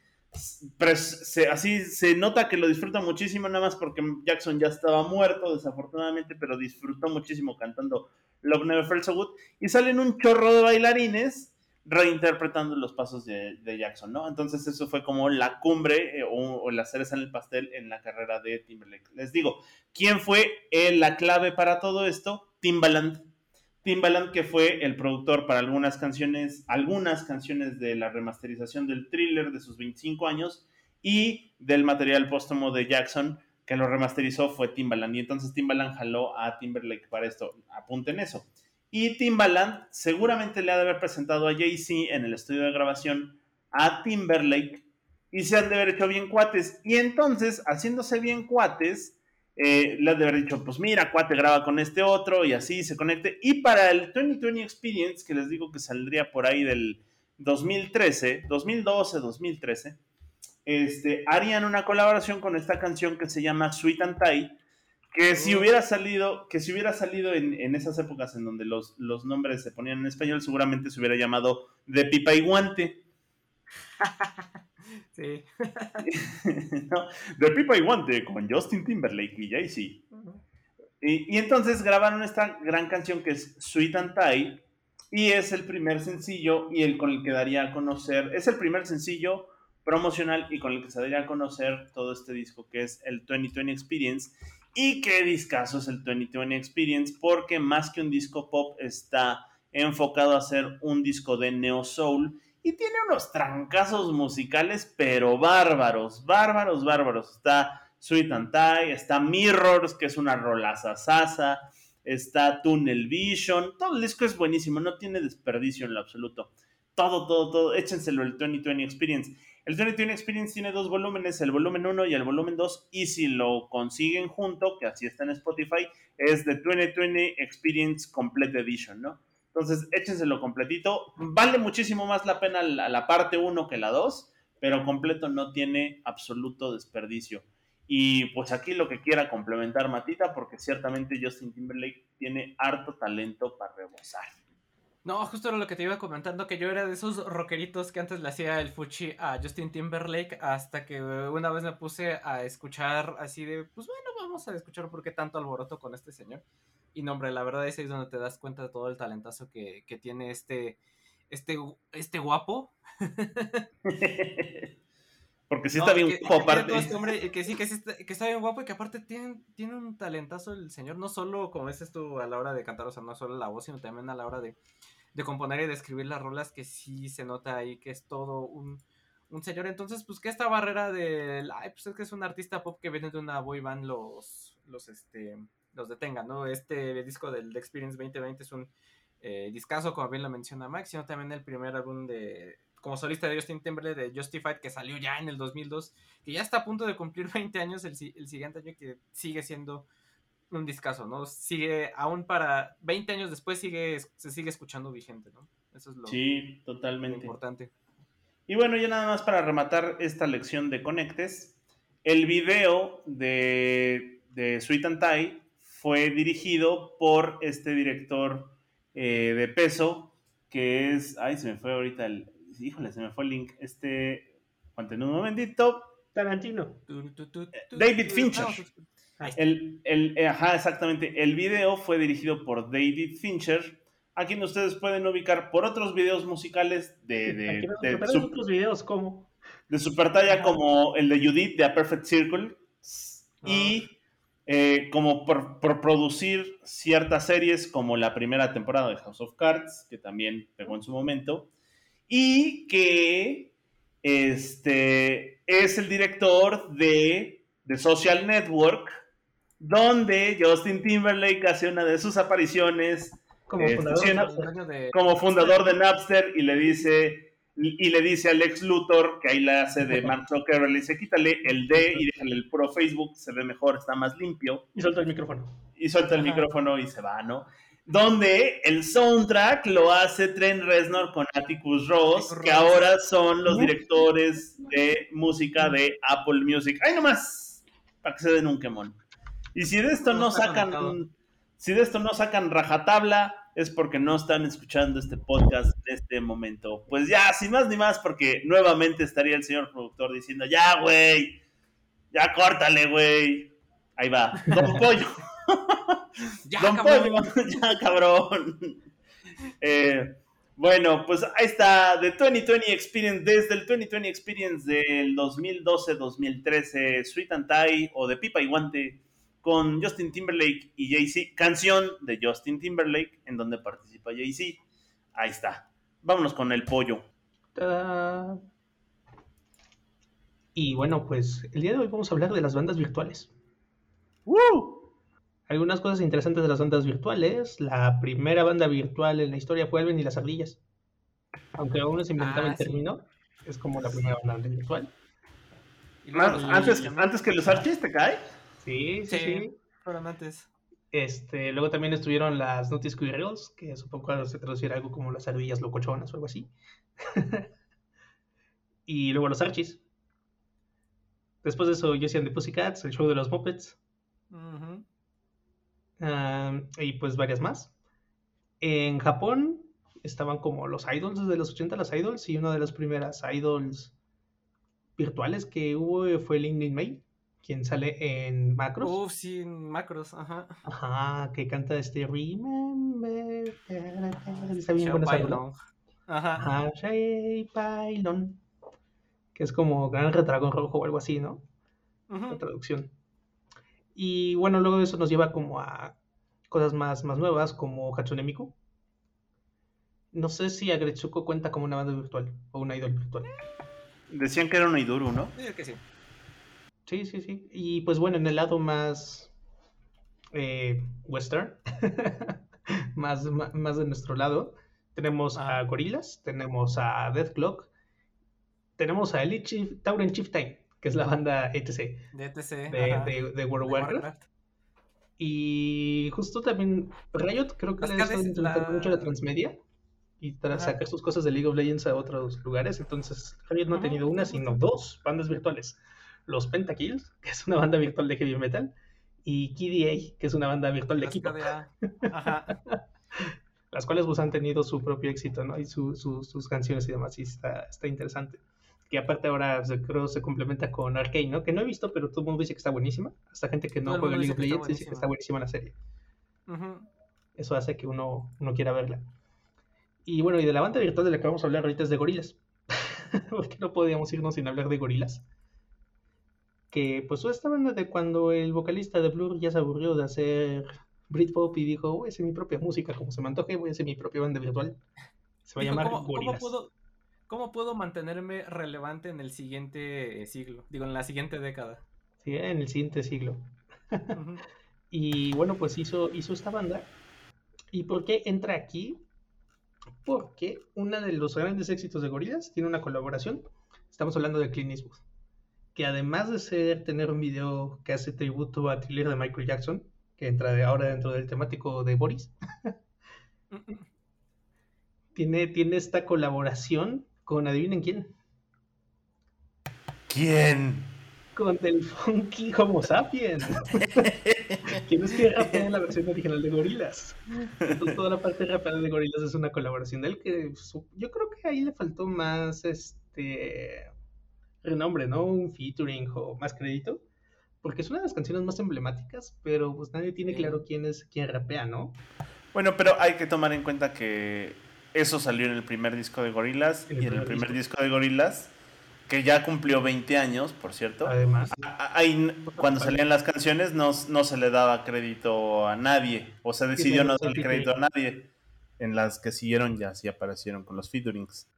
así se nota que lo disfruta muchísimo, nada más porque Jackson ya estaba muerto, desafortunadamente, pero disfrutó muchísimo cantando Love Never Felt So Good. Y salen un chorro de bailarines reinterpretando los pasos de, Jackson, ¿no? Entonces eso fue como la cumbre eh, o, la cereza en el pastel en la carrera de Timberlake. Les digo, ¿quién fue la clave para todo esto? Timbaland. Timbaland que fue el productor para algunas canciones, algunas canciones de la remasterización del thriller de sus 25 años y del material póstumo de Jackson que lo remasterizó fue Timbaland y entonces Timbaland jaló a Timberlake para esto. Apunten eso. Y Timbaland seguramente le ha de haber presentado a Jay-Z en el estudio de grabación a Timberlake y se han de haber hecho bien cuates. Y entonces, haciéndose bien cuates, eh, le de haber dicho, pues mira, cuate graba con este otro y así se conecte. Y para el 2020 Experience, que les digo que saldría por ahí del 2013, 2012, 2013, este, harían una colaboración con esta canción que se llama Sweet and Tie, que si hubiera salido, que si hubiera salido en, en esas épocas en donde los, los, nombres se ponían en español, seguramente se hubiera llamado De Pipa y Guante. sí. no, de Pipa y Guante con Justin Timberlake y Jay-Z. y, y, entonces grabaron esta gran canción que es Sweet and Tie y es el primer sencillo y el con el que daría a conocer, es el primer sencillo promocional y con el que se daría a conocer todo este disco que es el 2020 Experience. Y qué discazo es el 2020 Experience porque más que un disco pop está enfocado a ser un disco de neo soul y tiene unos trancazos musicales pero bárbaros, bárbaros, bárbaros. Está Sweet and Tie, está Mirrors que es una rolaza sasa, está Tunnel Vision, todo el disco es buenísimo, no tiene desperdicio en lo absoluto. Todo, todo, todo, échenselo el 2020 Experience. El 2020 Experience tiene dos volúmenes, el volumen 1 y el volumen 2, y si lo consiguen junto, que así está en Spotify, es de 2020 Experience Complete Edition, ¿no? Entonces, échenselo completito. Vale muchísimo más la pena la, parte 1 que la 2, pero completo no tiene absoluto desperdicio. Y pues aquí lo que quiera complementar Matita, porque ciertamente Justin Timberlake tiene harto talento para rebosar. No, justo era lo que te iba comentando, que yo era de esos rockeritos que antes le hacía el fuchi a Justin Timberlake, hasta que una vez me puse a escuchar así de, pues bueno, vamos a escuchar por qué tanto alboroto con este señor. Y no, hombre, la verdad es ahí es donde te das cuenta de todo el talentazo que, que tiene este, este, este guapo. Porque sí está bien que, guapo, aparte. Este hombre, que sí, que, sí está, que está bien guapo y que aparte tiene, tiene un talentazo el señor, no solo, como dices tú, a la hora de cantar, o sea, no solo la voz, sino también a la hora de, de componer y de escribir las rolas, que sí se nota ahí que es todo un, un señor. Entonces, pues que esta barrera del, ay, pues es que es un artista pop que viene de una boy band, los, los, este, los detenga, ¿no? Este disco del The Experience 2020 es un eh, discazo, como bien lo menciona Max, sino también el primer álbum de como solista de Justin Timberlake de Justified, que salió ya en el 2002, que ya está a punto de cumplir 20 años el, el siguiente año, que sigue siendo un discazo, ¿no? Sigue, aún para 20 años después, sigue, se sigue escuchando vigente, ¿no? Eso es lo, sí, totalmente. lo importante. Y bueno, ya nada más para rematar esta lección de Conectes, el video de, de Sweet and Tie fue dirigido por este director eh, de peso, que es, ay, se me fue ahorita el, híjole, se me fue el link. Este, en un momentito. Tarantino. David Fincher. El, el, eh, ajá, exactamente. El video fue dirigido por David Fincher, a quien ustedes pueden ubicar por otros videos musicales de. de, de, de su, otros videos, ¿cómo? De super talla, como el de Judith de A Perfect Circle. Ah. Y eh, como por, por, producir ciertas series, como la primera temporada de House of Cards, que también pegó en su momento y que este, es el director de The Social Network, donde Justin Timberlake hace una de sus apariciones como, este, fundador, siendo, de como fundador de Napster y le dice y, le dice a Lex Luthor, que ahí la hace de Mark Zuckerberg, le dice, quítale el D y déjale el puro Facebook, se ve mejor, está más limpio. Y suelta el micrófono. Y suelta el Ajá. micrófono y se va, ¿no? donde el soundtrack lo hace Trent Reznor con Atticus Ross, que ahora son los directores de música de Apple Music. ¡Ay, nomás! Para que se den un quemón. Y si de esto no sacan, si de esto no sacan rajatabla, es porque no están escuchando este podcast en este momento. Pues ya, sin más ni más, porque nuevamente estaría el señor productor diciendo, ya, güey, ya córtale, güey. Ahí va, Don Pollo. ya, Don cabrón. Pollo, ya, cabrón. Eh, bueno, pues ahí está, The 2020 Experience, desde el 2020 Experience del 2012-2013, Sweet and Tie o de Pipa y Guante, con Justin Timberlake y Jay-Z, canción de Justin Timberlake, en donde participa Jay-Z. Ahí está. Vámonos con el pollo. ¡Tada! Y bueno, pues el día de hoy vamos a hablar de las bandas virtuales. ¡Woo! Algunas cosas interesantes de las bandas virtuales. La primera banda virtual en la historia fue Elven y las ardillas. Aunque aún no se inventaba Ah, el sí. término, es como la primera banda virtual. Y Más- antes, antes que los archis, ¿te cae? Sí, sí, Sí. sí. Fueron antes. Este, luego también estuvieron las Nutty Squirrels, que supongo se traducirá algo como las ardillas locochonas o algo así. y luego los Archies. Después de eso, Josie and the Pussycats, el show de los Muppets, ah, y pues varias más. En Japón estaban como los idols desde los 80, las idols, y una de las primeras idols virtuales que hubo fue Lin Lin May, quien sale en Macros. Uf, sí, macros, ajá. Ajá, que canta este Remember. Está bien buena esa. Ajá. Ajá, Pailon. Que es como Gran Retragón Rojo o algo así, ¿no? La Ujú. traducción. Y bueno, luego eso nos lleva como a cosas más, más nuevas, como Hatsune Miku. No sé si Agretsuko cuenta como una banda virtual o una idol virtual. Decían que era un Iduru, ¿no? Yo digo que sí. Sí, sí, sí. Y pues bueno, en el lado más eh, western, más, más de nuestro lado, tenemos a. Gorillaz, tenemos a Deathclock, tenemos a Elite Chief, Tauren Chieftain, que es la banda ETC De ETC. de, de- de World of De Warcraft. Y justo también Riot creo que Las le está intentando mucho la transmedia y Ajá. sacar sus cosas de League of Legends a otros lugares. Entonces Riot no ha tenido una, sino dos bandas virtuales. Los Pentakills, que es una banda virtual de heavy metal, y KDA, que es una banda virtual de equipo. Ajá. las cuales pues han tenido su propio éxito, ¿no? Y su- su- sus canciones y demás, y está, está interesante. Que aparte ahora se, creo se complementa con Arcane, ¿no? Que no he visto, pero todo el mundo dice que está buenísima. Hasta gente que no Todo juega League of Legends dice que está buenísima la serie. Eso hace que uno, uno quiera verla. Y bueno, y de la banda virtual de la que vamos a hablar ahorita es de Gorilas. Porque no podíamos irnos sin hablar de Gorilas. Que pues esta banda de cuando el vocalista de Blur ya se aburrió de hacer Britpop y dijo, voy a hacer mi propia música, como se me antoje, voy a hacer mi propia banda virtual. Se va a llamar ¿cómo, cómo puedo, ¿Cómo puedo mantenerme relevante en el siguiente eh, siglo? Digo, en la siguiente década. Sí, en el siguiente siglo. Y bueno, pues hizo, hizo esta banda. ¿Y por qué entra aquí? Porque uno de los grandes éxitos de Gorillaz tiene una colaboración. Estamos hablando de Clint Eastwood. Que además de ser tener un video que hace tributo a Thriller de Michael Jackson, que entra de ahora dentro del temático de Boris, tiene, tiene esta colaboración con, adivinen quién, ¿Quién? con el funky Homo sapiens. ¿Quién es que rapea en la versión original de Gorillaz? Entonces, toda la parte rapeada de Gorillaz es una colaboración de él que su- yo creo que ahí le faltó más este renombre, ¿no? Un featuring o más crédito. Porque es una de las canciones más emblemáticas, pero pues nadie tiene claro quién es quién rapea, ¿no? Bueno, pero hay que tomar en cuenta que eso salió en el primer disco de Gorillaz y en el primer disco de Gorillaz, que ya cumplió 20 años, por cierto. Además, ahí cuando salían las canciones no, no se le daba crédito a nadie, o se decidió no darle crédito a nadie. En las que siguieron ya sí aparecieron con los featurings.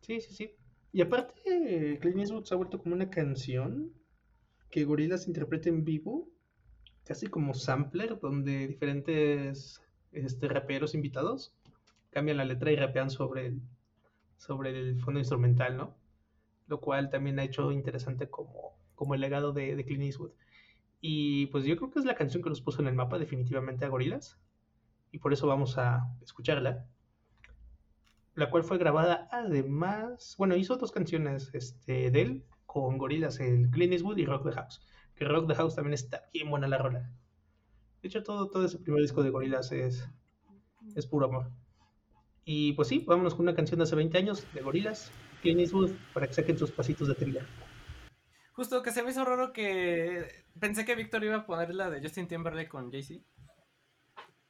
sí, sí, sí. Y aparte, Clint Eastwood se ha vuelto como una canción que Gorillaz interpreta en vivo, casi como sampler, donde diferentes este, raperos invitados cambian la letra y rapean sobre el, sobre el fondo instrumental, ¿no? Lo cual también ha hecho interesante como, como el legado de, de Clint Eastwood. Y pues yo creo que es la canción que los puso en el mapa definitivamente a Gorillaz. Y por eso vamos a escucharla. La cual fue grabada además, bueno, hizo dos canciones este, de él con Gorillaz, el Clint Eastwood y Rock the House. Que Rock the House también está bien buena la rola. De hecho, todo, todo ese primer disco de Gorillaz es, es puro amor. Y pues sí, vámonos con una canción de hace 20 años de Gorillaz, Clint Eastwood, para que saquen sus pasitos de thriller. Justo que se me hizo raro que pensé que Víctor iba a poner la de Justin Timberlake con Jay-Z.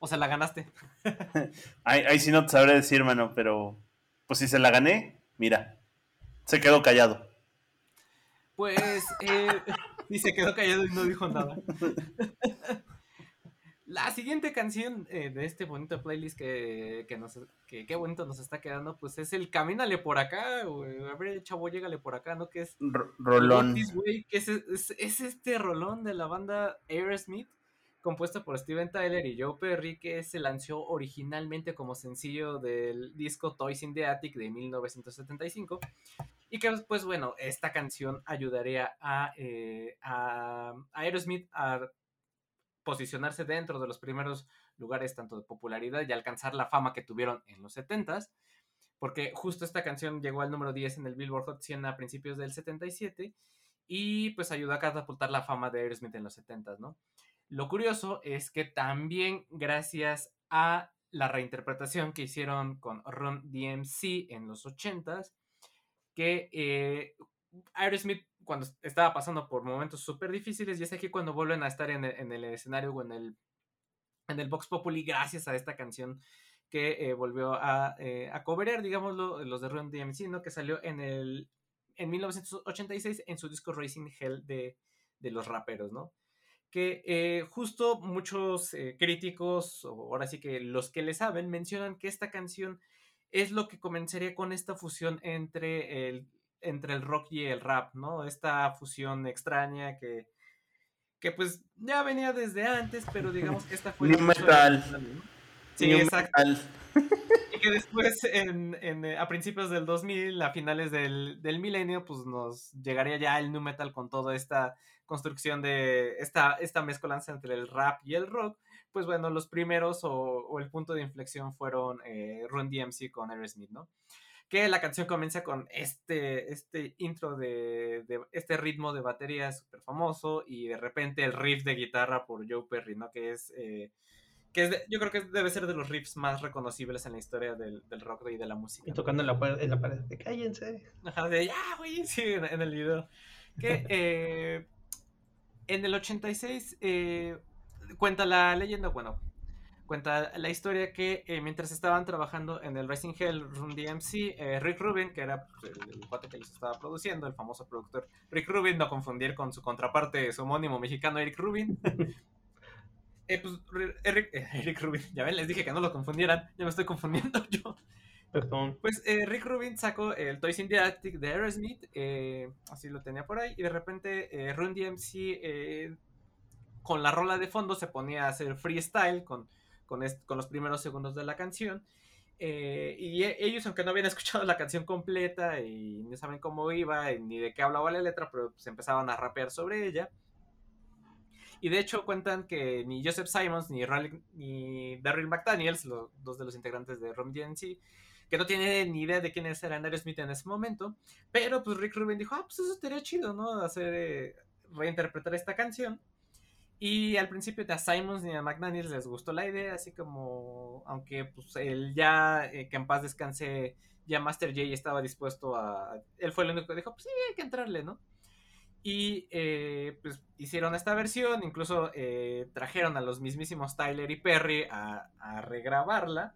O sea, la ganaste. Ahí, ahí sí no te sabré decir, mano, pero pues si se la gané, mira, se quedó callado. Pues, eh, y se quedó callado y no dijo nada. La siguiente canción eh, de este bonito playlist que, que, nos, que qué bonito nos está quedando, pues es el Camínale por acá, güey. A ver, chavo, llégale por acá, ¿no? Que es R- Rolón. Walk This Way, que es, es- es este rolón de la banda Aerosmith compuesta por Steven Tyler y Joe Perry, que se lanzó originalmente como sencillo del disco Toys in the Attic de 1975. Y que, pues bueno, esta canción ayudaría a, eh, a Aerosmith a posicionarse dentro de los primeros lugares tanto de popularidad y alcanzar la fama que tuvieron en los 70s, porque justo esta canción llegó al número 10 en el Billboard Hot 100 a principios del 77 y pues ayudó a catapultar la fama de Aerosmith en los 70s, ¿no? Lo curioso es que también gracias a la reinterpretación que hicieron con Ron DMC en los 80s, que eh, Aerosmith cuando estaba pasando por momentos súper difíciles y es aquí cuando vuelven a estar en el, escenario o en el, en el Vox Populi gracias a esta canción que eh, volvió a, eh, a cobrar, digámoslo, los de Run DMC, ¿no? Que salió en el en 1986 en su disco Racing Hell de, de los raperos, ¿no? Que eh, justo muchos eh, críticos, o ahora sí que los que le saben, mencionan que esta canción es lo que comenzaría con esta fusión entre el, entre el rock y el rap, ¿no? Esta fusión extraña que, que pues ya venía desde antes, pero digamos que esta fue... metal. Sí, exacto. Y que después, en, en, eh, a principios del 2000, a finales del, del, milenio, pues nos llegaría ya el nu metal con toda esta construcción de esta, esta mezcolanza entre el rap y el rock. Pues bueno, los primeros o, o el punto de inflexión fueron eh, Run DMC con Aerosmith, ¿no? que la canción comienza con este, este intro de, de este ritmo de batería súper famoso y de repente el riff de guitarra por Joe Perry, ¿no? Que es, eh, que es yo creo que debe ser de los riffs más reconocibles en la historia del, del rock y de la música. Y tocando en la, en la pared, de cállense. Ajá, de ya, güey, sí, en, en, el video. Que eh, en el 86 eh, cuenta la leyenda, bueno, cuenta la historia que eh, mientras estaban trabajando en el Racing Hell Run DMC, eh, Rick Rubin, que era pues, el, el que les estaba produciendo, el famoso productor Rick Rubin, no confundir con su contraparte, su homónimo mexicano Eric Rubin. eh, pues Eric, Eric, Rubin, ya ven, les dije que no lo confundieran, ya me estoy confundiendo yo. Pues eh, Rick Rubin sacó el Toys in the de Aerosmith, eh, así lo tenía por ahí, y de repente Run DMC con la rola de fondo se ponía a hacer freestyle con con, los primeros segundos de la canción. Eh, y e, ellos, aunque no habían escuchado la canción completa y no saben cómo iba ni de qué hablaba la letra, pero pues empezaban a rapear sobre ella. Y de hecho cuentan que ni Joseph Simons ni, Raleigh, ni Daryl McDaniels, los dos de los integrantes de Rom DNC, que no tienen ni idea de quiénes eran Aerosmith en ese momento, pero pues Rick Rubin dijo, ah, pues eso estaría chido, ¿no? Hacer, eh, reinterpretar esta canción. Y al principio ni a Simons ni a McDaniels les gustó la idea, así como, aunque pues él ya, eh, que en paz descanse, ya Master J estaba dispuesto a... Él fue el único que dijo, pues sí, hay que entrarle, ¿no? Y eh, pues hicieron esta versión, incluso eh, trajeron a los mismísimos Tyler y Perry a, a regrabarla.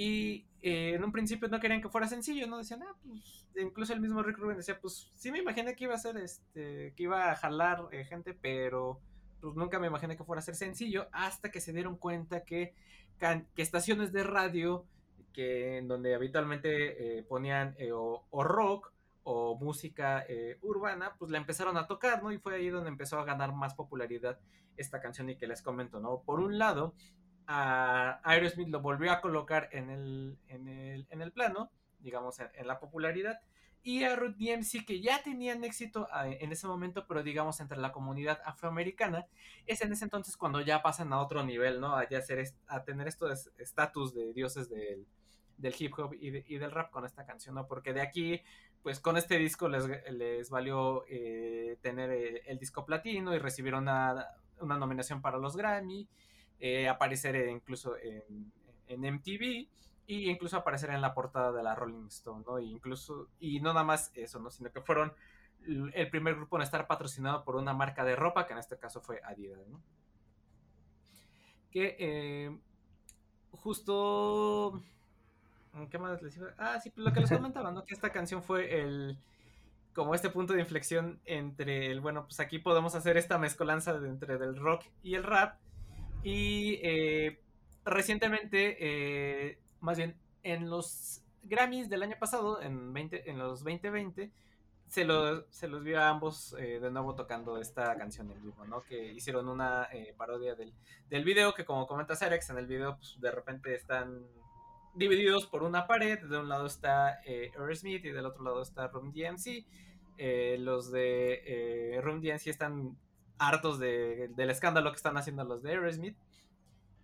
Y eh, en un principio no querían que fuera sencillo, ¿no? Decían, ah, pues, incluso el mismo Rick Rubin decía, pues sí me imaginé que iba a ser, este, que iba a jalar gente, pero pues nunca me imaginé que fuera a ser sencillo, hasta que se dieron cuenta que, que estaciones de radio, que en donde habitualmente eh, ponían eh, o, o, rock o música eh, urbana, pues la empezaron a tocar, ¿no? Y fue ahí donde empezó a ganar más popularidad esta canción y que les comento, ¿no? Por un lado, a Aerosmith lo volvió a colocar en el, en el, en el plano, digamos, en, en la popularidad, y a Ruth DMC que ya tenían éxito ah, en ese momento, pero digamos entre la comunidad afroamericana, es en ese entonces cuando ya pasan a otro nivel, ¿no? A, ya ser, a tener estos estatus de dioses del, del hip hop y, de, y, del rap con esta canción, ¿no? Porque de aquí, pues con este disco les, les valió eh, tener el, el, disco platino y recibir una, una nominación para los Grammy, eh, aparecer incluso en, en MTV y incluso aparecer en la portada de la Rolling Stone, ¿no? Y incluso, y no nada más eso, ¿no? Sino que fueron el primer grupo en estar patrocinado por una marca de ropa, que en este caso fue Adidas, ¿no? Que eh, justo... ¿Qué más les iba? Ah, sí, pues lo que les comentaba, ¿no? Que esta canción fue el... Como este punto de inflexión entre el, bueno, pues aquí podemos hacer esta mezcolanza entre del rock y el rap. Y eh, recientemente eh, más bien, en los Grammys del año pasado, en, 20, en los 2020, se, lo, se los vio a ambos eh, de nuevo tocando esta canción en vivo, ¿no? Que hicieron una eh, parodia del, del video que como comenta Cerex, en el video pues, de repente están divididos por una pared, de un lado está eh, Aerosmith y del otro lado está Room DMC. Los de Room DMC están hartos de, del escándalo que están haciendo los de Aerosmith.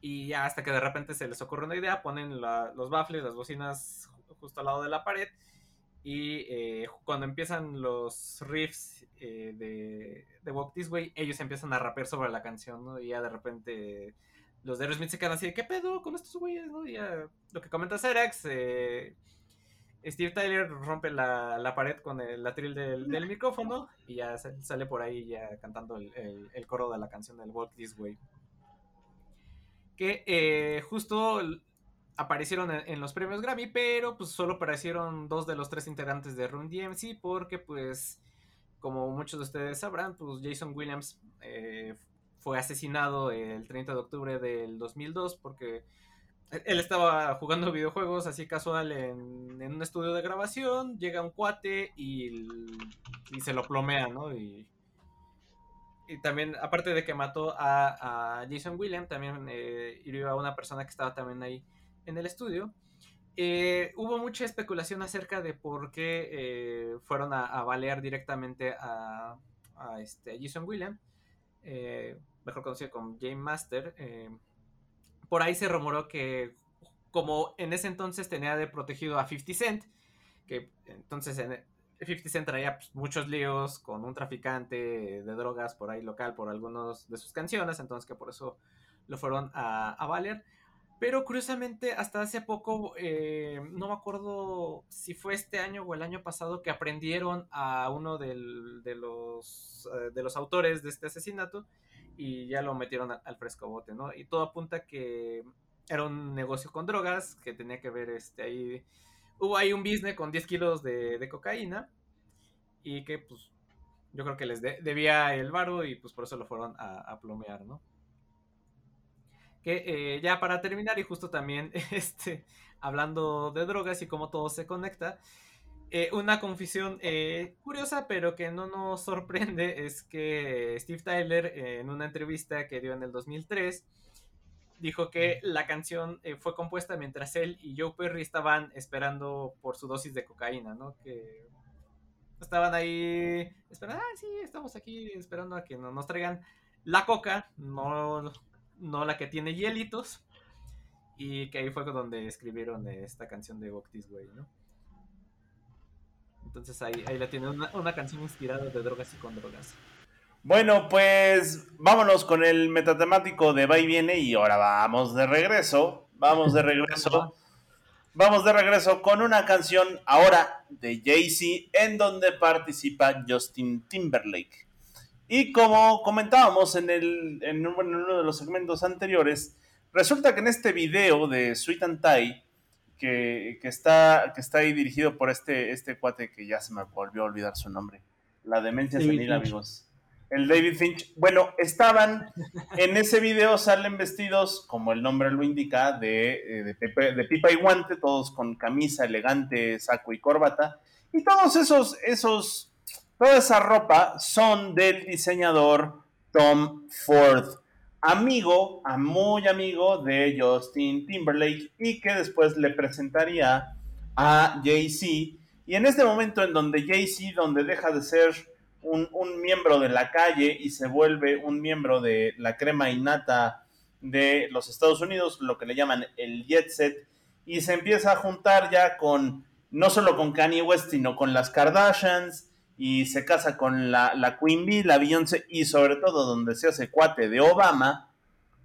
Y ya hasta que de repente se les ocurre una idea, ponen los baffles, las bocinas justo al lado de la pared. Y eh, cuando empiezan los riffs eh, de, de Walk This Way, ellos empiezan a rapear sobre la canción. Y ya de repente los de Aerosmith se quedan así, ¿qué pedo con estos güeyes, no? Y ya, lo que comenta Serax, eh, Steve Tyler rompe la, la pared con el atril del, del, micrófono y ya sale por ahí ya cantando el, el, el coro de la canción del Walk This Way. Que eh, justo aparecieron en, en, los premios Grammy, pero pues solo aparecieron dos de los tres integrantes de Run DMC porque pues como muchos de ustedes sabrán, pues Jason Williams eh, fue asesinado el 30 de octubre del 2002 porque él estaba jugando videojuegos así casual en, un estudio de grabación, llega un cuate y, y se lo plomea, ¿no? Y, y, también, aparte de que mató a, Jason Williams, también eh, a una persona que estaba también ahí en el estudio. Eh, hubo mucha especulación acerca de por qué eh, fueron a, balear directamente a, este, Jason Williams, eh, mejor conocido como Game Master. Eh, por ahí se rumoró que como en ese entonces tenía de protegido a 50 Cent, que entonces en 50 Cent traía pues, muchos líos con un traficante de drogas por ahí local por algunos de sus canciones, entonces que por eso lo fueron a, a valer. Pero curiosamente, hasta hace poco, eh, no me acuerdo si fue este año o el año pasado, que aprendieron a uno de, los, uh, de los autores de este asesinato y ya lo metieron al, al fresco bote, ¿no? Y todo apunta que era un negocio con drogas, que tenía que ver este ahí. Hubo ahí un business con 10 kilos de, de cocaína y que, pues, yo creo que les de, debía el varo y, pues, por eso lo fueron a, a plomear, ¿no? que eh, ya para terminar y justo también este, hablando de drogas y cómo todo se conecta, eh, una confesión eh, curiosa pero que no nos sorprende es que Steve Tyler en una entrevista que dio en el 2003 dijo que la canción fue compuesta mientras él y Joe Perry estaban esperando por su dosis de cocaína, ¿no? Que estaban ahí esperando, ah, sí, estamos aquí esperando a que nos traigan la coca, no no la que tiene hielitos. Y que ahí fue donde escribieron esta canción de This Way, ¿no? Entonces ahí, ahí la tiene una, una, canción inspirada de drogas y con drogas. Bueno, pues vámonos con el metatemático de Va y Viene y ahora vamos de regreso. Vamos de regreso. vamos de regreso con una canción ahora de Jay-Z en donde participa Justin Timberlake. Y como comentábamos en, el, en, uno de los segmentos anteriores, resulta que en este video de Sweet and Tie, que, que, está, que está ahí dirigido por este, este cuate que ya se me volvió a olvidar su nombre, la demencia David senil, Finch. amigos. El David Finch. Bueno, estaban en ese video, salen vestidos, como el nombre lo indica, de, de, pepe, de pipa y guante, todos con camisa elegante, saco y corbata. Y todos esos, esos Toda esa ropa son del diseñador Tom Ford, amigo, muy amigo de Justin Timberlake y que después le presentaría a Jay-Z. Y en este momento en donde Jay-Z, donde deja de ser un, un, miembro de la calle y se vuelve un miembro de la crema innata de los Estados Unidos, lo que le llaman el jet set, y se empieza a juntar ya con, no solo con Kanye West, sino con las Kardashians, y se casa con la, la Queen Bee, la Beyoncé y sobre todo donde se hace cuate de Obama,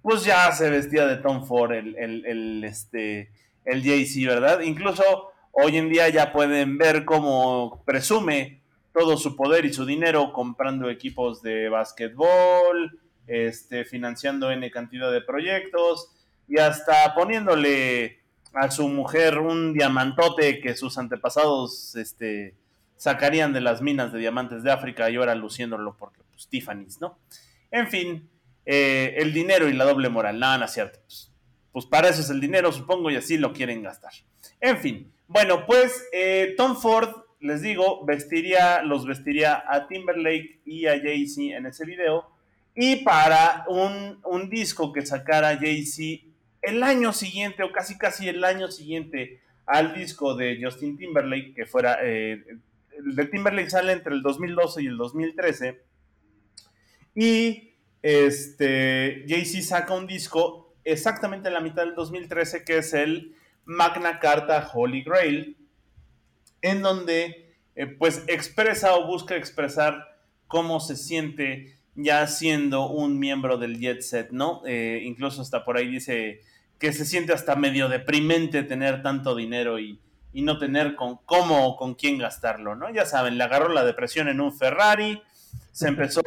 pues ya se vestía de Tom Ford el, el, este, el Jay-Z, ¿verdad? Incluso hoy en día ya pueden ver cómo presume todo su poder y su dinero comprando equipos de básquetbol, este, financiando N cantidad de proyectos y hasta poniéndole a su mujer un diamantote que sus antepasados este, sacarían de las minas de diamantes de África y ahora luciéndolo porque pues Tiffany's, ¿no? En fin, eh, el dinero y la doble moral, nada, no cierto. Pues, pues, para eso es el dinero, supongo, y así lo quieren gastar. En fin, bueno, pues eh, Tom Ford les digo, vestiría, los vestiría a Timberlake y a Jay-Z en ese video. Y para un, un disco que sacara Jay-Z el año siguiente, o casi casi el año siguiente al disco de Justin Timberlake, que fuera, eh, de Timberlake sale entre el 2012 y el 2013. Y este, Jay-Z saca un disco exactamente en la mitad del 2013, que es el Magna Carta Holy Grail, en donde eh, pues expresa o busca expresar cómo se siente ya siendo un miembro del jet set, ¿no? Eh, incluso hasta por ahí dice que se siente hasta medio deprimente tener tanto dinero y, y no tener con cómo o con quién gastarlo, ¿no? Ya saben, le agarró la depresión en un Ferrari, se empezó,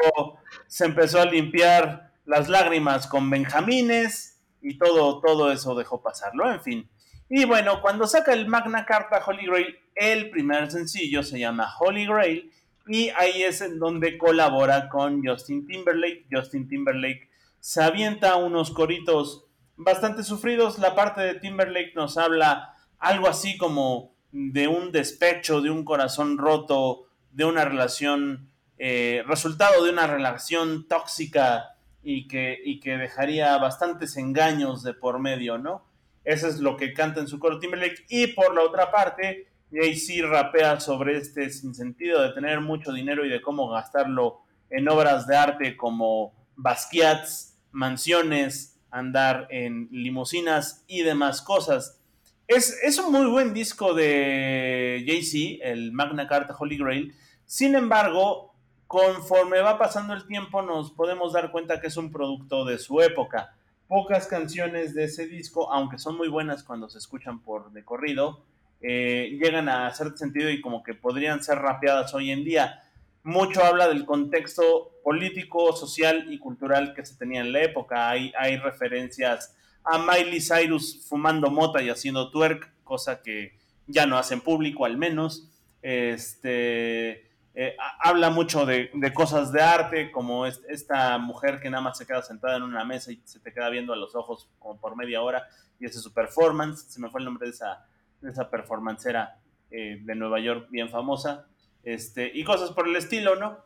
se empezó a limpiar las lágrimas con benjamines y todo, todo eso dejó pasarlo, en fin. Y bueno, cuando saca el Magna Carta Holy Grail, el primer sencillo se llama Holy Grail y ahí es en donde colabora con Justin Timberlake. Justin Timberlake se avienta unos coritos bastante sufridos. La parte de Timberlake nos habla algo así como de un despecho, de un corazón roto, de una relación, eh, resultado de una relación tóxica y que, y que dejaría bastantes engaños de por medio, ¿no? Eso es lo que canta en su coro Timberlake. Y por la otra parte, Jay-Z rapea sobre este sinsentido de tener mucho dinero y de cómo gastarlo en obras de arte como Basquiat's, mansiones, andar en limusinas y demás cosas. Es, un muy buen disco de Jay-Z, el Magna Carta Holy Grail. Sin embargo, conforme va pasando el tiempo nos podemos dar cuenta que es un producto de su época. Pocas canciones de ese disco, aunque son muy buenas cuando se escuchan por de corrido, eh, llegan a hacer sentido y como que podrían ser rapeadas hoy en día. Mucho habla del contexto político, social y cultural que se tenía en la época. Hay referencias a Miley Cyrus fumando mota y haciendo twerk, cosa que ya no hacen público al menos. Este, eh, habla mucho de, cosas de arte, como es, esta mujer que nada más se queda sentada en una mesa y se te queda viendo a los ojos como por media hora y hace su performance. Se me fue el nombre de esa, de performancera eh, de Nueva York bien famosa, este, y cosas por el estilo, ¿no?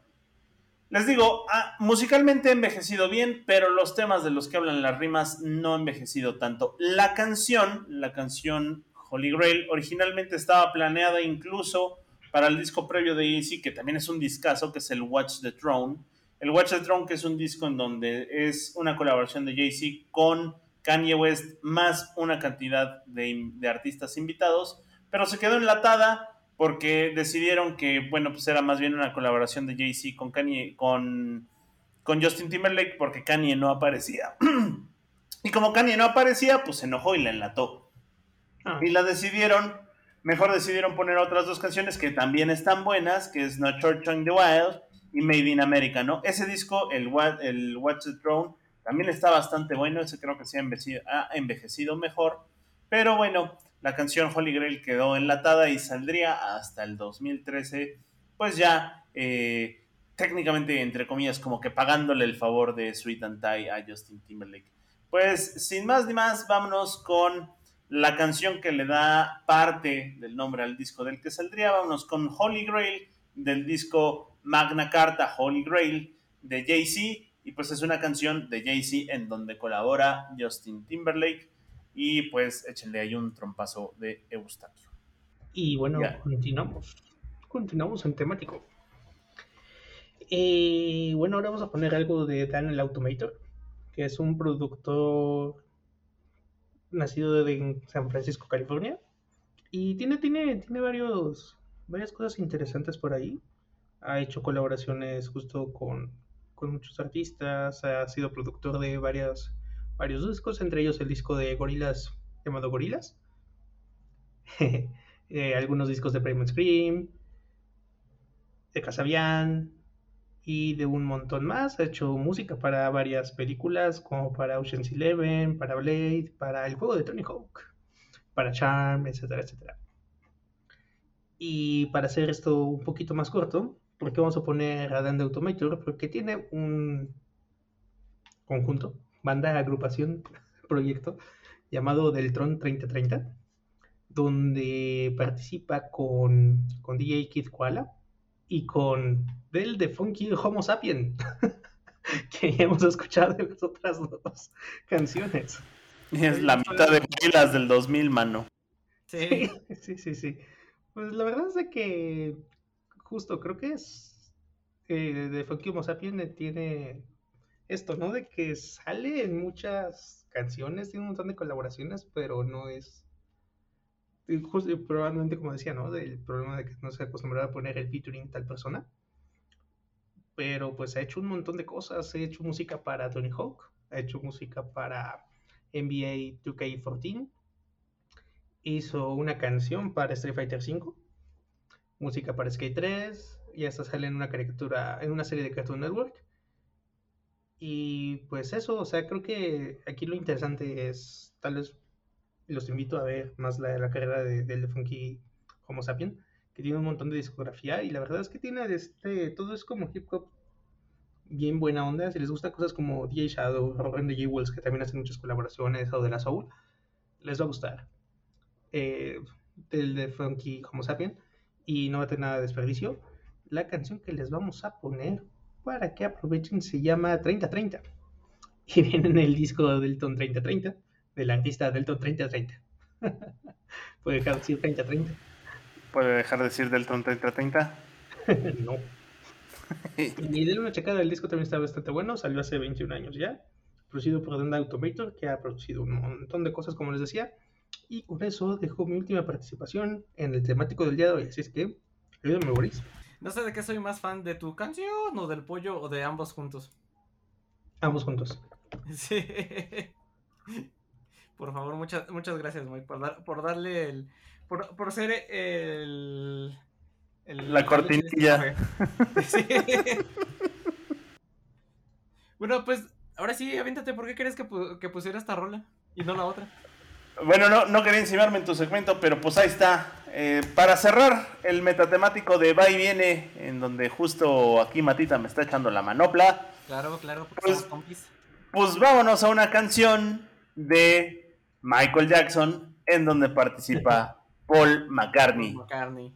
Les digo, ah, musicalmente ha envejecido bien, pero los temas de los que hablan las rimas no han envejecido tanto. La canción, la canción Holy Grail, originalmente estaba planeada incluso para el disco previo de Easy, que también es un discazo, que es el Watch the Throne. El Watch the Throne, que es un disco en donde es una colaboración de Jay-Z con Kanye West más una cantidad de, artistas invitados, pero se quedó enlatada porque decidieron que, bueno, pues era más bien una colaboración de Jay-Z con Kanye, con, con Justin Timberlake, porque Kanye no aparecía. y como Kanye no aparecía, pues se enojó y la enlató. Ah. Y la decidieron, mejor decidieron poner otras dos canciones que también están buenas, que es No Church on the Wild y Made in America, ¿no? Ese disco, el, el Watch the Throne, también está bastante bueno, ese creo que ha envejecido, ha envejecido mejor. Pero bueno, la canción Holy Grail quedó enlatada y saldría hasta el 2013, pues ya eh, técnicamente, entre comillas, como que pagándole el favor de Sweet and Tie a Justin Timberlake. Pues sin más ni más, vámonos con la canción que le da parte del nombre al disco del que saldría. Vámonos con Holy Grail del disco Magna Carta Holy Grail de Jay-Z y pues es una canción de Jay-Z en donde colabora Justin Timberlake. Y pues échenle ahí un trompazo de Eustaquio. Y bueno, ya. continuamos. Continuamos en temático. Eh, bueno, ahora vamos a poner algo de Dan el Automator, que es un productor nacido en San Francisco, California. Y tiene, tiene, tiene varios, varias cosas interesantes por ahí. Ha hecho colaboraciones justo con con muchos artistas, ha sido productor de varios, varios discos, entre ellos el disco de Gorilas llamado Gorilas, eh, algunos discos de Primal Scream, de Casabian y de un montón más. Ha hecho música para varias películas como para Ocean's Eleven, para Blade, para el juego de Tony Hawk, para Charm, etcétera, etcétera. Y para hacer esto un poquito más corto, ¿Por qué vamos a poner a Dan de Automator? Porque tiene un conjunto, banda, agrupación, proyecto llamado Deltron 3030, donde participa con, con DJ Kid Koala y con Del de Funky Homo Sapien, que ya hemos escuchado en las otras dos canciones. Es la mitad de pilas del 2000, mano. Sí. Sí, sí, sí. Pues la verdad es de que justo creo que es eh, de Funky Homo Sapien eh, tiene esto, ¿no? De que sale en muchas canciones, tiene un montón de colaboraciones, pero no es y probablemente como decía, ¿no? Del problema de que no se acostumbraba a poner el featuring tal persona. Pero pues ha hecho un montón de cosas. Ha hecho música para Tony Hawk, ha hecho música para NBA 2K14, hizo una canción para Street Fighter V, música para Skate 3, y hasta sale en una caricatura, en una serie de Cartoon Network. Y pues eso, o sea, creo que aquí lo interesante es, tal vez los invito a ver más la, la carrera de, del de Funky Homo Sapien, que tiene un montón de discografía y la verdad es que tiene este, todo es como hip hop bien buena onda. Si les gusta cosas como DJ Shadow o Ren DJ Wells, que también hacen muchas colaboraciones, o de la Soul, les va a gustar. Eh, del de Funky Homo Sapien, y no va a tener nada de desperdicio. La canción que les vamos a poner para que aprovechen se llama 3030 y viene en el disco Delton 3030 del artista Delton 3030. Puede dejar de decir 3030. ¿Puede dejar de decir Delton 3030? no. Y denle una checada, el disco también está bastante bueno, salió hace 21 años ya, producido por Denda Automator, que ha producido un montón de cosas, como les decía, y con eso dejo mi última participación en el temático del día de hoy, así es que, ayúdame, Boris. No sé de qué soy más fan, de tu canción o del pollo o de ambos juntos. Ambos juntos. Sí. Por favor, muchas, muchas gracias, Mike, por, dar, por darle el. Por, por ser el. el- La cortinilla. Sí. Bueno, pues ahora sí, aviéntate, ¿por qué crees que, pu- que pusiera esta rola y no la otra? Bueno, no, no quería encimarme en tu segmento, pero pues ahí está. Eh, para cerrar el metatemático de Va y Viene, en donde justo aquí Matita me está echando la manopla, Claro, claro, porque Pues- compis. pues vámonos a una canción de Michael Jackson, en donde participa Paul McCartney. McCartney.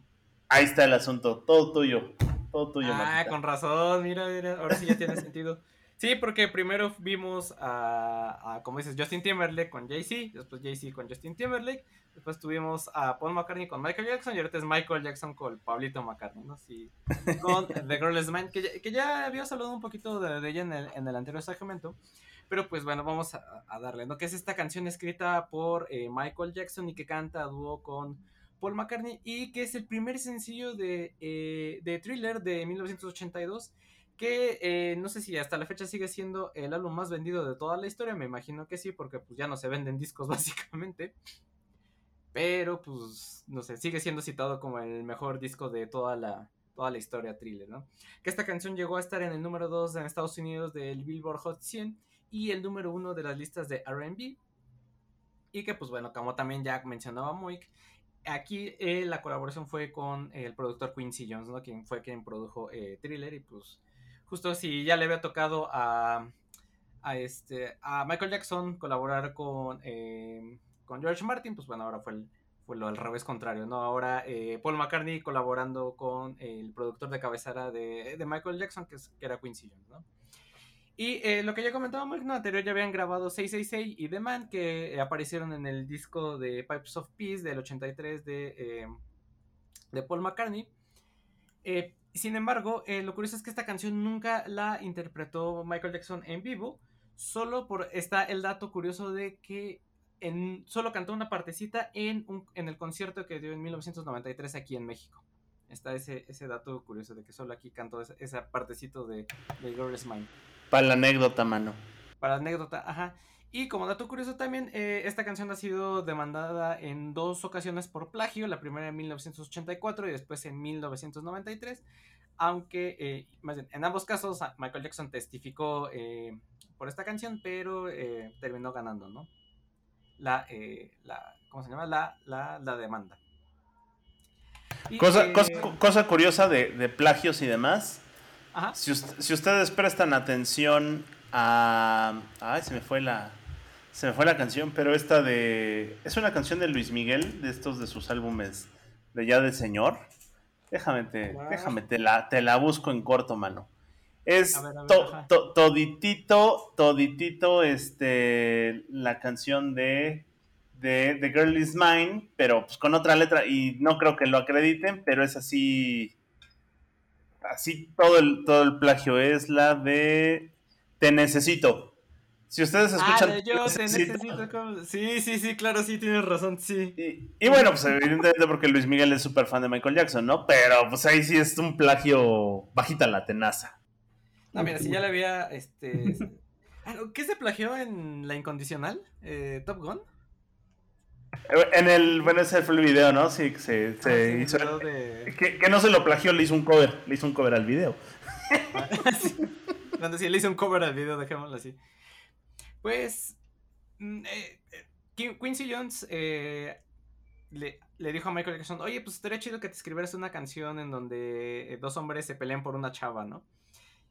Ahí está el asunto, todo tuyo, todo tuyo. Ah, Matita. con razón, mira, mira, ahora sí ya tiene sentido. Sí, porque primero vimos a, a, como dices, Justin Timberlake con Jay-Z, después Jay-Z con Justin Timberlake, después tuvimos a Paul McCartney con Michael Jackson y ahorita es Michael Jackson con Pablito McCartney, ¿no? Sí, con The Girl is Mine, que ya, que ya había hablado un poquito de, de ella en el, en el anterior segmento, pero pues bueno, vamos a, a darle, ¿no? Que es esta canción escrita por eh, Michael Jackson y que canta a dúo con Paul McCartney y que es el primer sencillo de, eh, de Thriller de 1982 que eh, no sé si hasta la fecha sigue siendo el álbum más vendido de toda la historia, me imagino que sí, porque pues ya no se venden discos básicamente. Pero pues, no sé, sigue siendo citado como el mejor disco de toda la, toda la historia thriller, ¿no? Que esta canción llegó a estar en el número 2 en Estados Unidos del Billboard Hot 100 y el número 1 de las listas de RB. Y que pues bueno, como también ya mencionaba Moik, aquí eh, la colaboración fue con el productor Quincy Jones, ¿no? Quien fue quien produjo eh, Thriller y pues justo si ya le había tocado a, a este a Michael Jackson colaborar con, eh, con George Martin, pues bueno, ahora fue, el, fue lo al revés contrario, ¿no? Ahora eh, Paul McCartney colaborando con el productor de cabecera de, de Michael Jackson, que, es, que era Quincy Jones, ¿no? Y eh, lo que ya comentábamos en el anterior, ya habían grabado 666 y The Man, que eh, aparecieron en el disco de Pipes of Peace del 83 de, eh, de Paul McCartney. Sin embargo, eh, lo curioso es que esta canción nunca la interpretó Michael Jackson en vivo. Solo por está el dato curioso de que en, solo cantó una partecita en, un, en el concierto que dio en 1993 aquí en México. Está ese, ese dato curioso de que solo aquí cantó esa, esa partecito de, de Girl is Mine. Para la anécdota, mano. Para la anécdota, ajá. Y como dato curioso también, eh, esta canción ha sido demandada en dos ocasiones por plagio, la primera en 1984 y después en 1993, aunque eh, más bien, en ambos casos Michael Jackson testificó eh, por esta canción, pero eh, terminó ganando, ¿no? La, la, ¿cómo se llama? La, la, la demanda. Y, Cosa, cosa, cosa curiosa de, de plagios y demás. ajá. Si, si ustedes prestan atención a. Ay, se me fue la. Se me fue la canción, pero esta de. Es una canción de Luis Miguel, de estos de sus álbumes de Ya de Señor. Déjame, te, déjame, te la, te la busco en corto, mano. Es A ver, a ver, to- ajá. to- toditito, toditito, este, la canción de, de The Girl Is Mine, pero pues con otra letra, y no creo que lo acrediten, pero es así, así todo el, todo el plagio, es la de Te Necesito. Si ustedes escuchan... Ah, de yo te Necesito- como- Sí, sí, sí, claro, sí, tienes razón, sí. y, y bueno, pues evidentemente porque Luis Miguel es súper fan de Michael Jackson, ¿no? Pero pues ahí sí es un plagio bajita la tenaza. No, mira, si ya le había, este... ¿Qué se plagió en La Incondicional? Eh, ¿Top Gun? En el, bueno, ese fue el video, ¿no? Sí, se, se Ah, hizo. de- Que, que no se lo plagió, le hizo un cover. Le hizo un cover al video. Sí. Cuando sí le hice un cover al video, dejémoslo así. Pues. mm, eh, eh, Quin- Quincy Jones eh, le, dijo a Michael Jackson: Oye, pues estaría chido que te escribieras una canción en donde dos hombres se pelean por una chava, ¿no?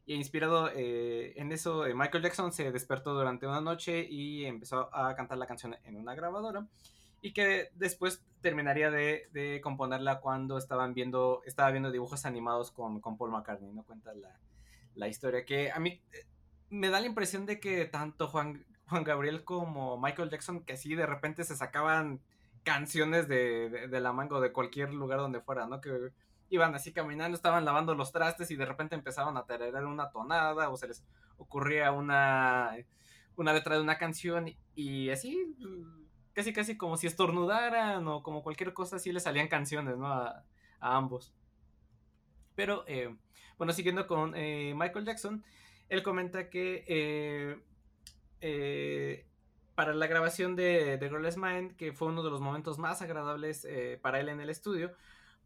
Y inspirado en eso, Michael Jackson se despertó durante una noche y empezó a cantar la canción en una grabadora. Y que después terminaría de, de componerla cuando estaban viendo, estaba viendo dibujos animados con, con Paul McCartney, ¿no? Cuenta la, la historia. Que a mí me da la impresión de que tanto Juan, Juan Gabriel como Michael Jackson, que sí de repente se sacaban canciones de, de, de la manga o de cualquier lugar donde fuera, ¿no? Que iban así caminando, estaban lavando los trastes y de repente empezaban a tararear una tonada o se les ocurría una, una letra de una canción y, y así, casi casi como si estornudaran o como cualquier cosa, así le salían canciones, ¿no? A, a ambos. Pero, eh, bueno, siguiendo con eh, Michael Jackson, él comenta que eh, eh, para la grabación de The Girl Is Mine, que fue uno de los momentos más agradables eh, para él en el estudio,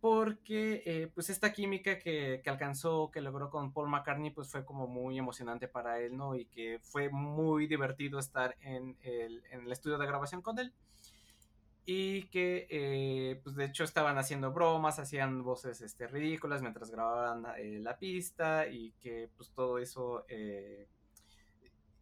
porque eh, pues esta química que, alcanzó, que logró con Paul McCartney, pues fue como muy emocionante para él, ¿no? Y que fue muy divertido estar en el estudio de grabación con él. Y que, eh, pues de hecho estaban haciendo bromas, hacían voces este, ridículas mientras grababan eh, la pista y que pues todo eso eh,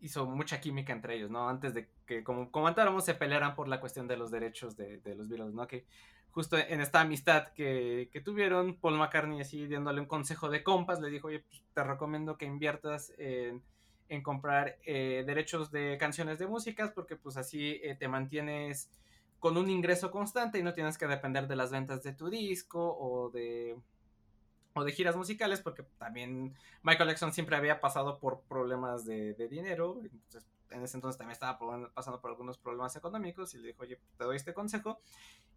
hizo mucha química entre ellos, ¿no? Antes de que, como comentáramos, se pelearan por la cuestión de los derechos de, los Beatles, ¿no? Que justo en esta amistad que, que, tuvieron, Paul McCartney así dándole un consejo de compas, le dijo, oye, pues, te recomiendo que inviertas en, en comprar derechos de canciones de músicas, porque pues así te mantienes con un ingreso constante y no tienes que depender de las ventas de tu disco o de o de giras musicales, porque también Michael Jackson siempre había pasado por problemas de, de dinero, entonces en ese entonces también estaba pasando por algunos problemas económicos y le dijo, oye, te doy este consejo.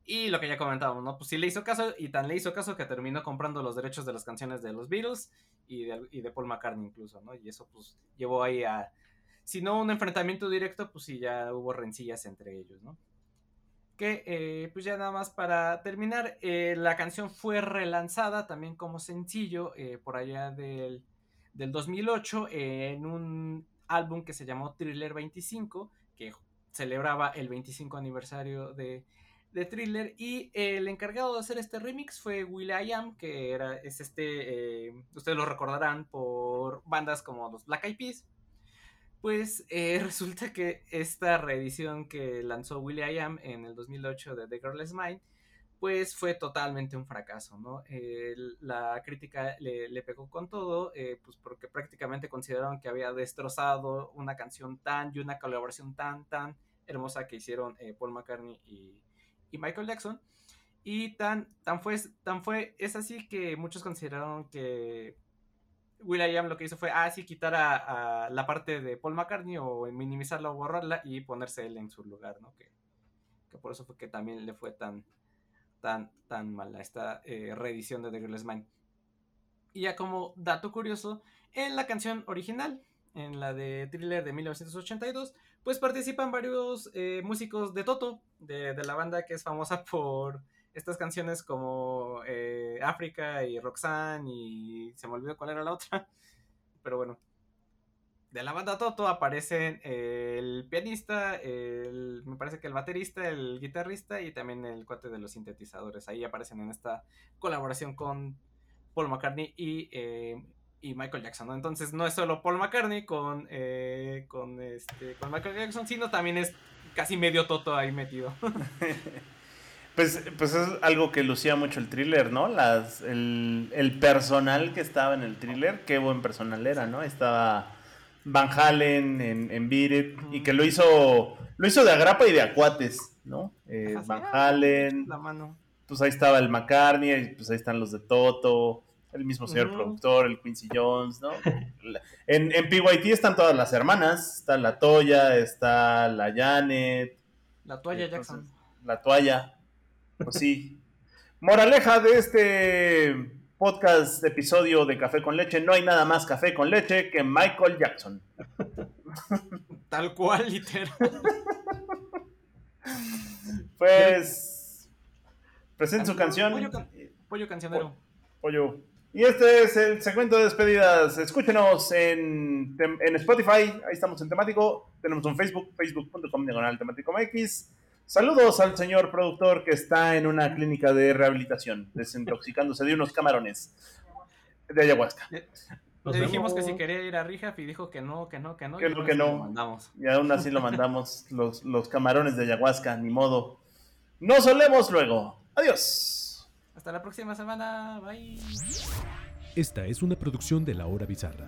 Y lo que ya comentábamos, ¿no? Pues sí le hizo caso y tan le hizo caso que terminó comprando los derechos de las canciones de los Beatles y de, y de Paul McCartney incluso, ¿no? Y eso pues llevó ahí a, si no un enfrentamiento directo, pues sí ya hubo rencillas entre ellos, ¿no? Que eh, pues ya nada más para terminar, eh, la canción fue relanzada también como sencillo eh, por allá del, del 2008 en un álbum que se llamó Thriller 25, que celebraba el 25 aniversario de, de Thriller y el encargado de hacer este remix fue Will.i.am que era es este ustedes lo recordarán por bandas como los Black Eyed Peas pues eh, resulta que esta reedición que lanzó Will.i.am en el 2008 de The Girl Is Mine pues fue totalmente un fracaso, ¿no? La crítica le, le, pegó con todo, eh, pues porque prácticamente consideraron que había destrozado una canción tan y una colaboración tan, tan hermosa que hicieron eh, Paul McCartney y, y, Michael Jackson. Y tan, tan, fue, tan fue, es así que muchos consideraron que Will.i.am lo que hizo fue, ah, quitar a, a, la parte de Paul McCartney o minimizarla o borrarla y ponerse él en su lugar, ¿no? Que, por eso fue que también le fue tan, tan, tan mala esta eh, reedición de The Girl Is Mine. Y ya como dato curioso, en la canción original, en la de Thriller de 1982, pues participan varios eh, músicos de Toto, de, la banda que es famosa por estas canciones como eh, África y Roxanne y se me olvidó cuál era la otra, pero bueno. De la banda Toto aparecen el pianista, el, me parece que el baterista, el guitarrista y también el cuate de los sintetizadores. Ahí aparecen en esta colaboración con Paul McCartney y, eh, y Michael Jackson, ¿no? Entonces no es solo Paul McCartney con, eh, con, este, con Michael Jackson, sino también es casi medio Toto ahí metido. Pues, pues es algo que lucía mucho el thriller, ¿no? Las, el, el personal que estaba en el thriller, qué buen personal era, ¿no? Estaba Van Halen en, en Beat It, y que lo hizo, lo hizo de agrapa y de acuates, ¿no? Eh, Van ah, Halen, La mano. pues ahí estaba el McCartney, y pues ahí están los de Toto, el mismo señor productor, el Quincy Jones, ¿no? En, en PYT están todas las hermanas, está la Toya, está la Janet, La entonces, Jackson. la toalla, pues sí. Moraleja de este podcast, episodio de Café con Leche, no hay nada más café con leche que Michael Jackson. Tal cual, literal. Pues, presenta su Pollo canción. can- Pollo cancionero. Pollo. Y este es el segmento de despedidas. Escúchenos en, en Spotify. Ahí estamos en temático. Tenemos un Facebook, facebook.com diagonal temático MX. Saludos al señor productor que está en una clínica de rehabilitación, desintoxicándose de unos camarones de ayahuasca. Nos Le dijimos que si quería ir a Rehab y dijo que no, que no, que no. Que y no, que no. lo mandamos. Y aún así lo mandamos, los, los camarones de ayahuasca, ni modo. Nos solemos luego. Adiós. Hasta la próxima semana. Bye. Esta es una producción de La Hora Bizarra.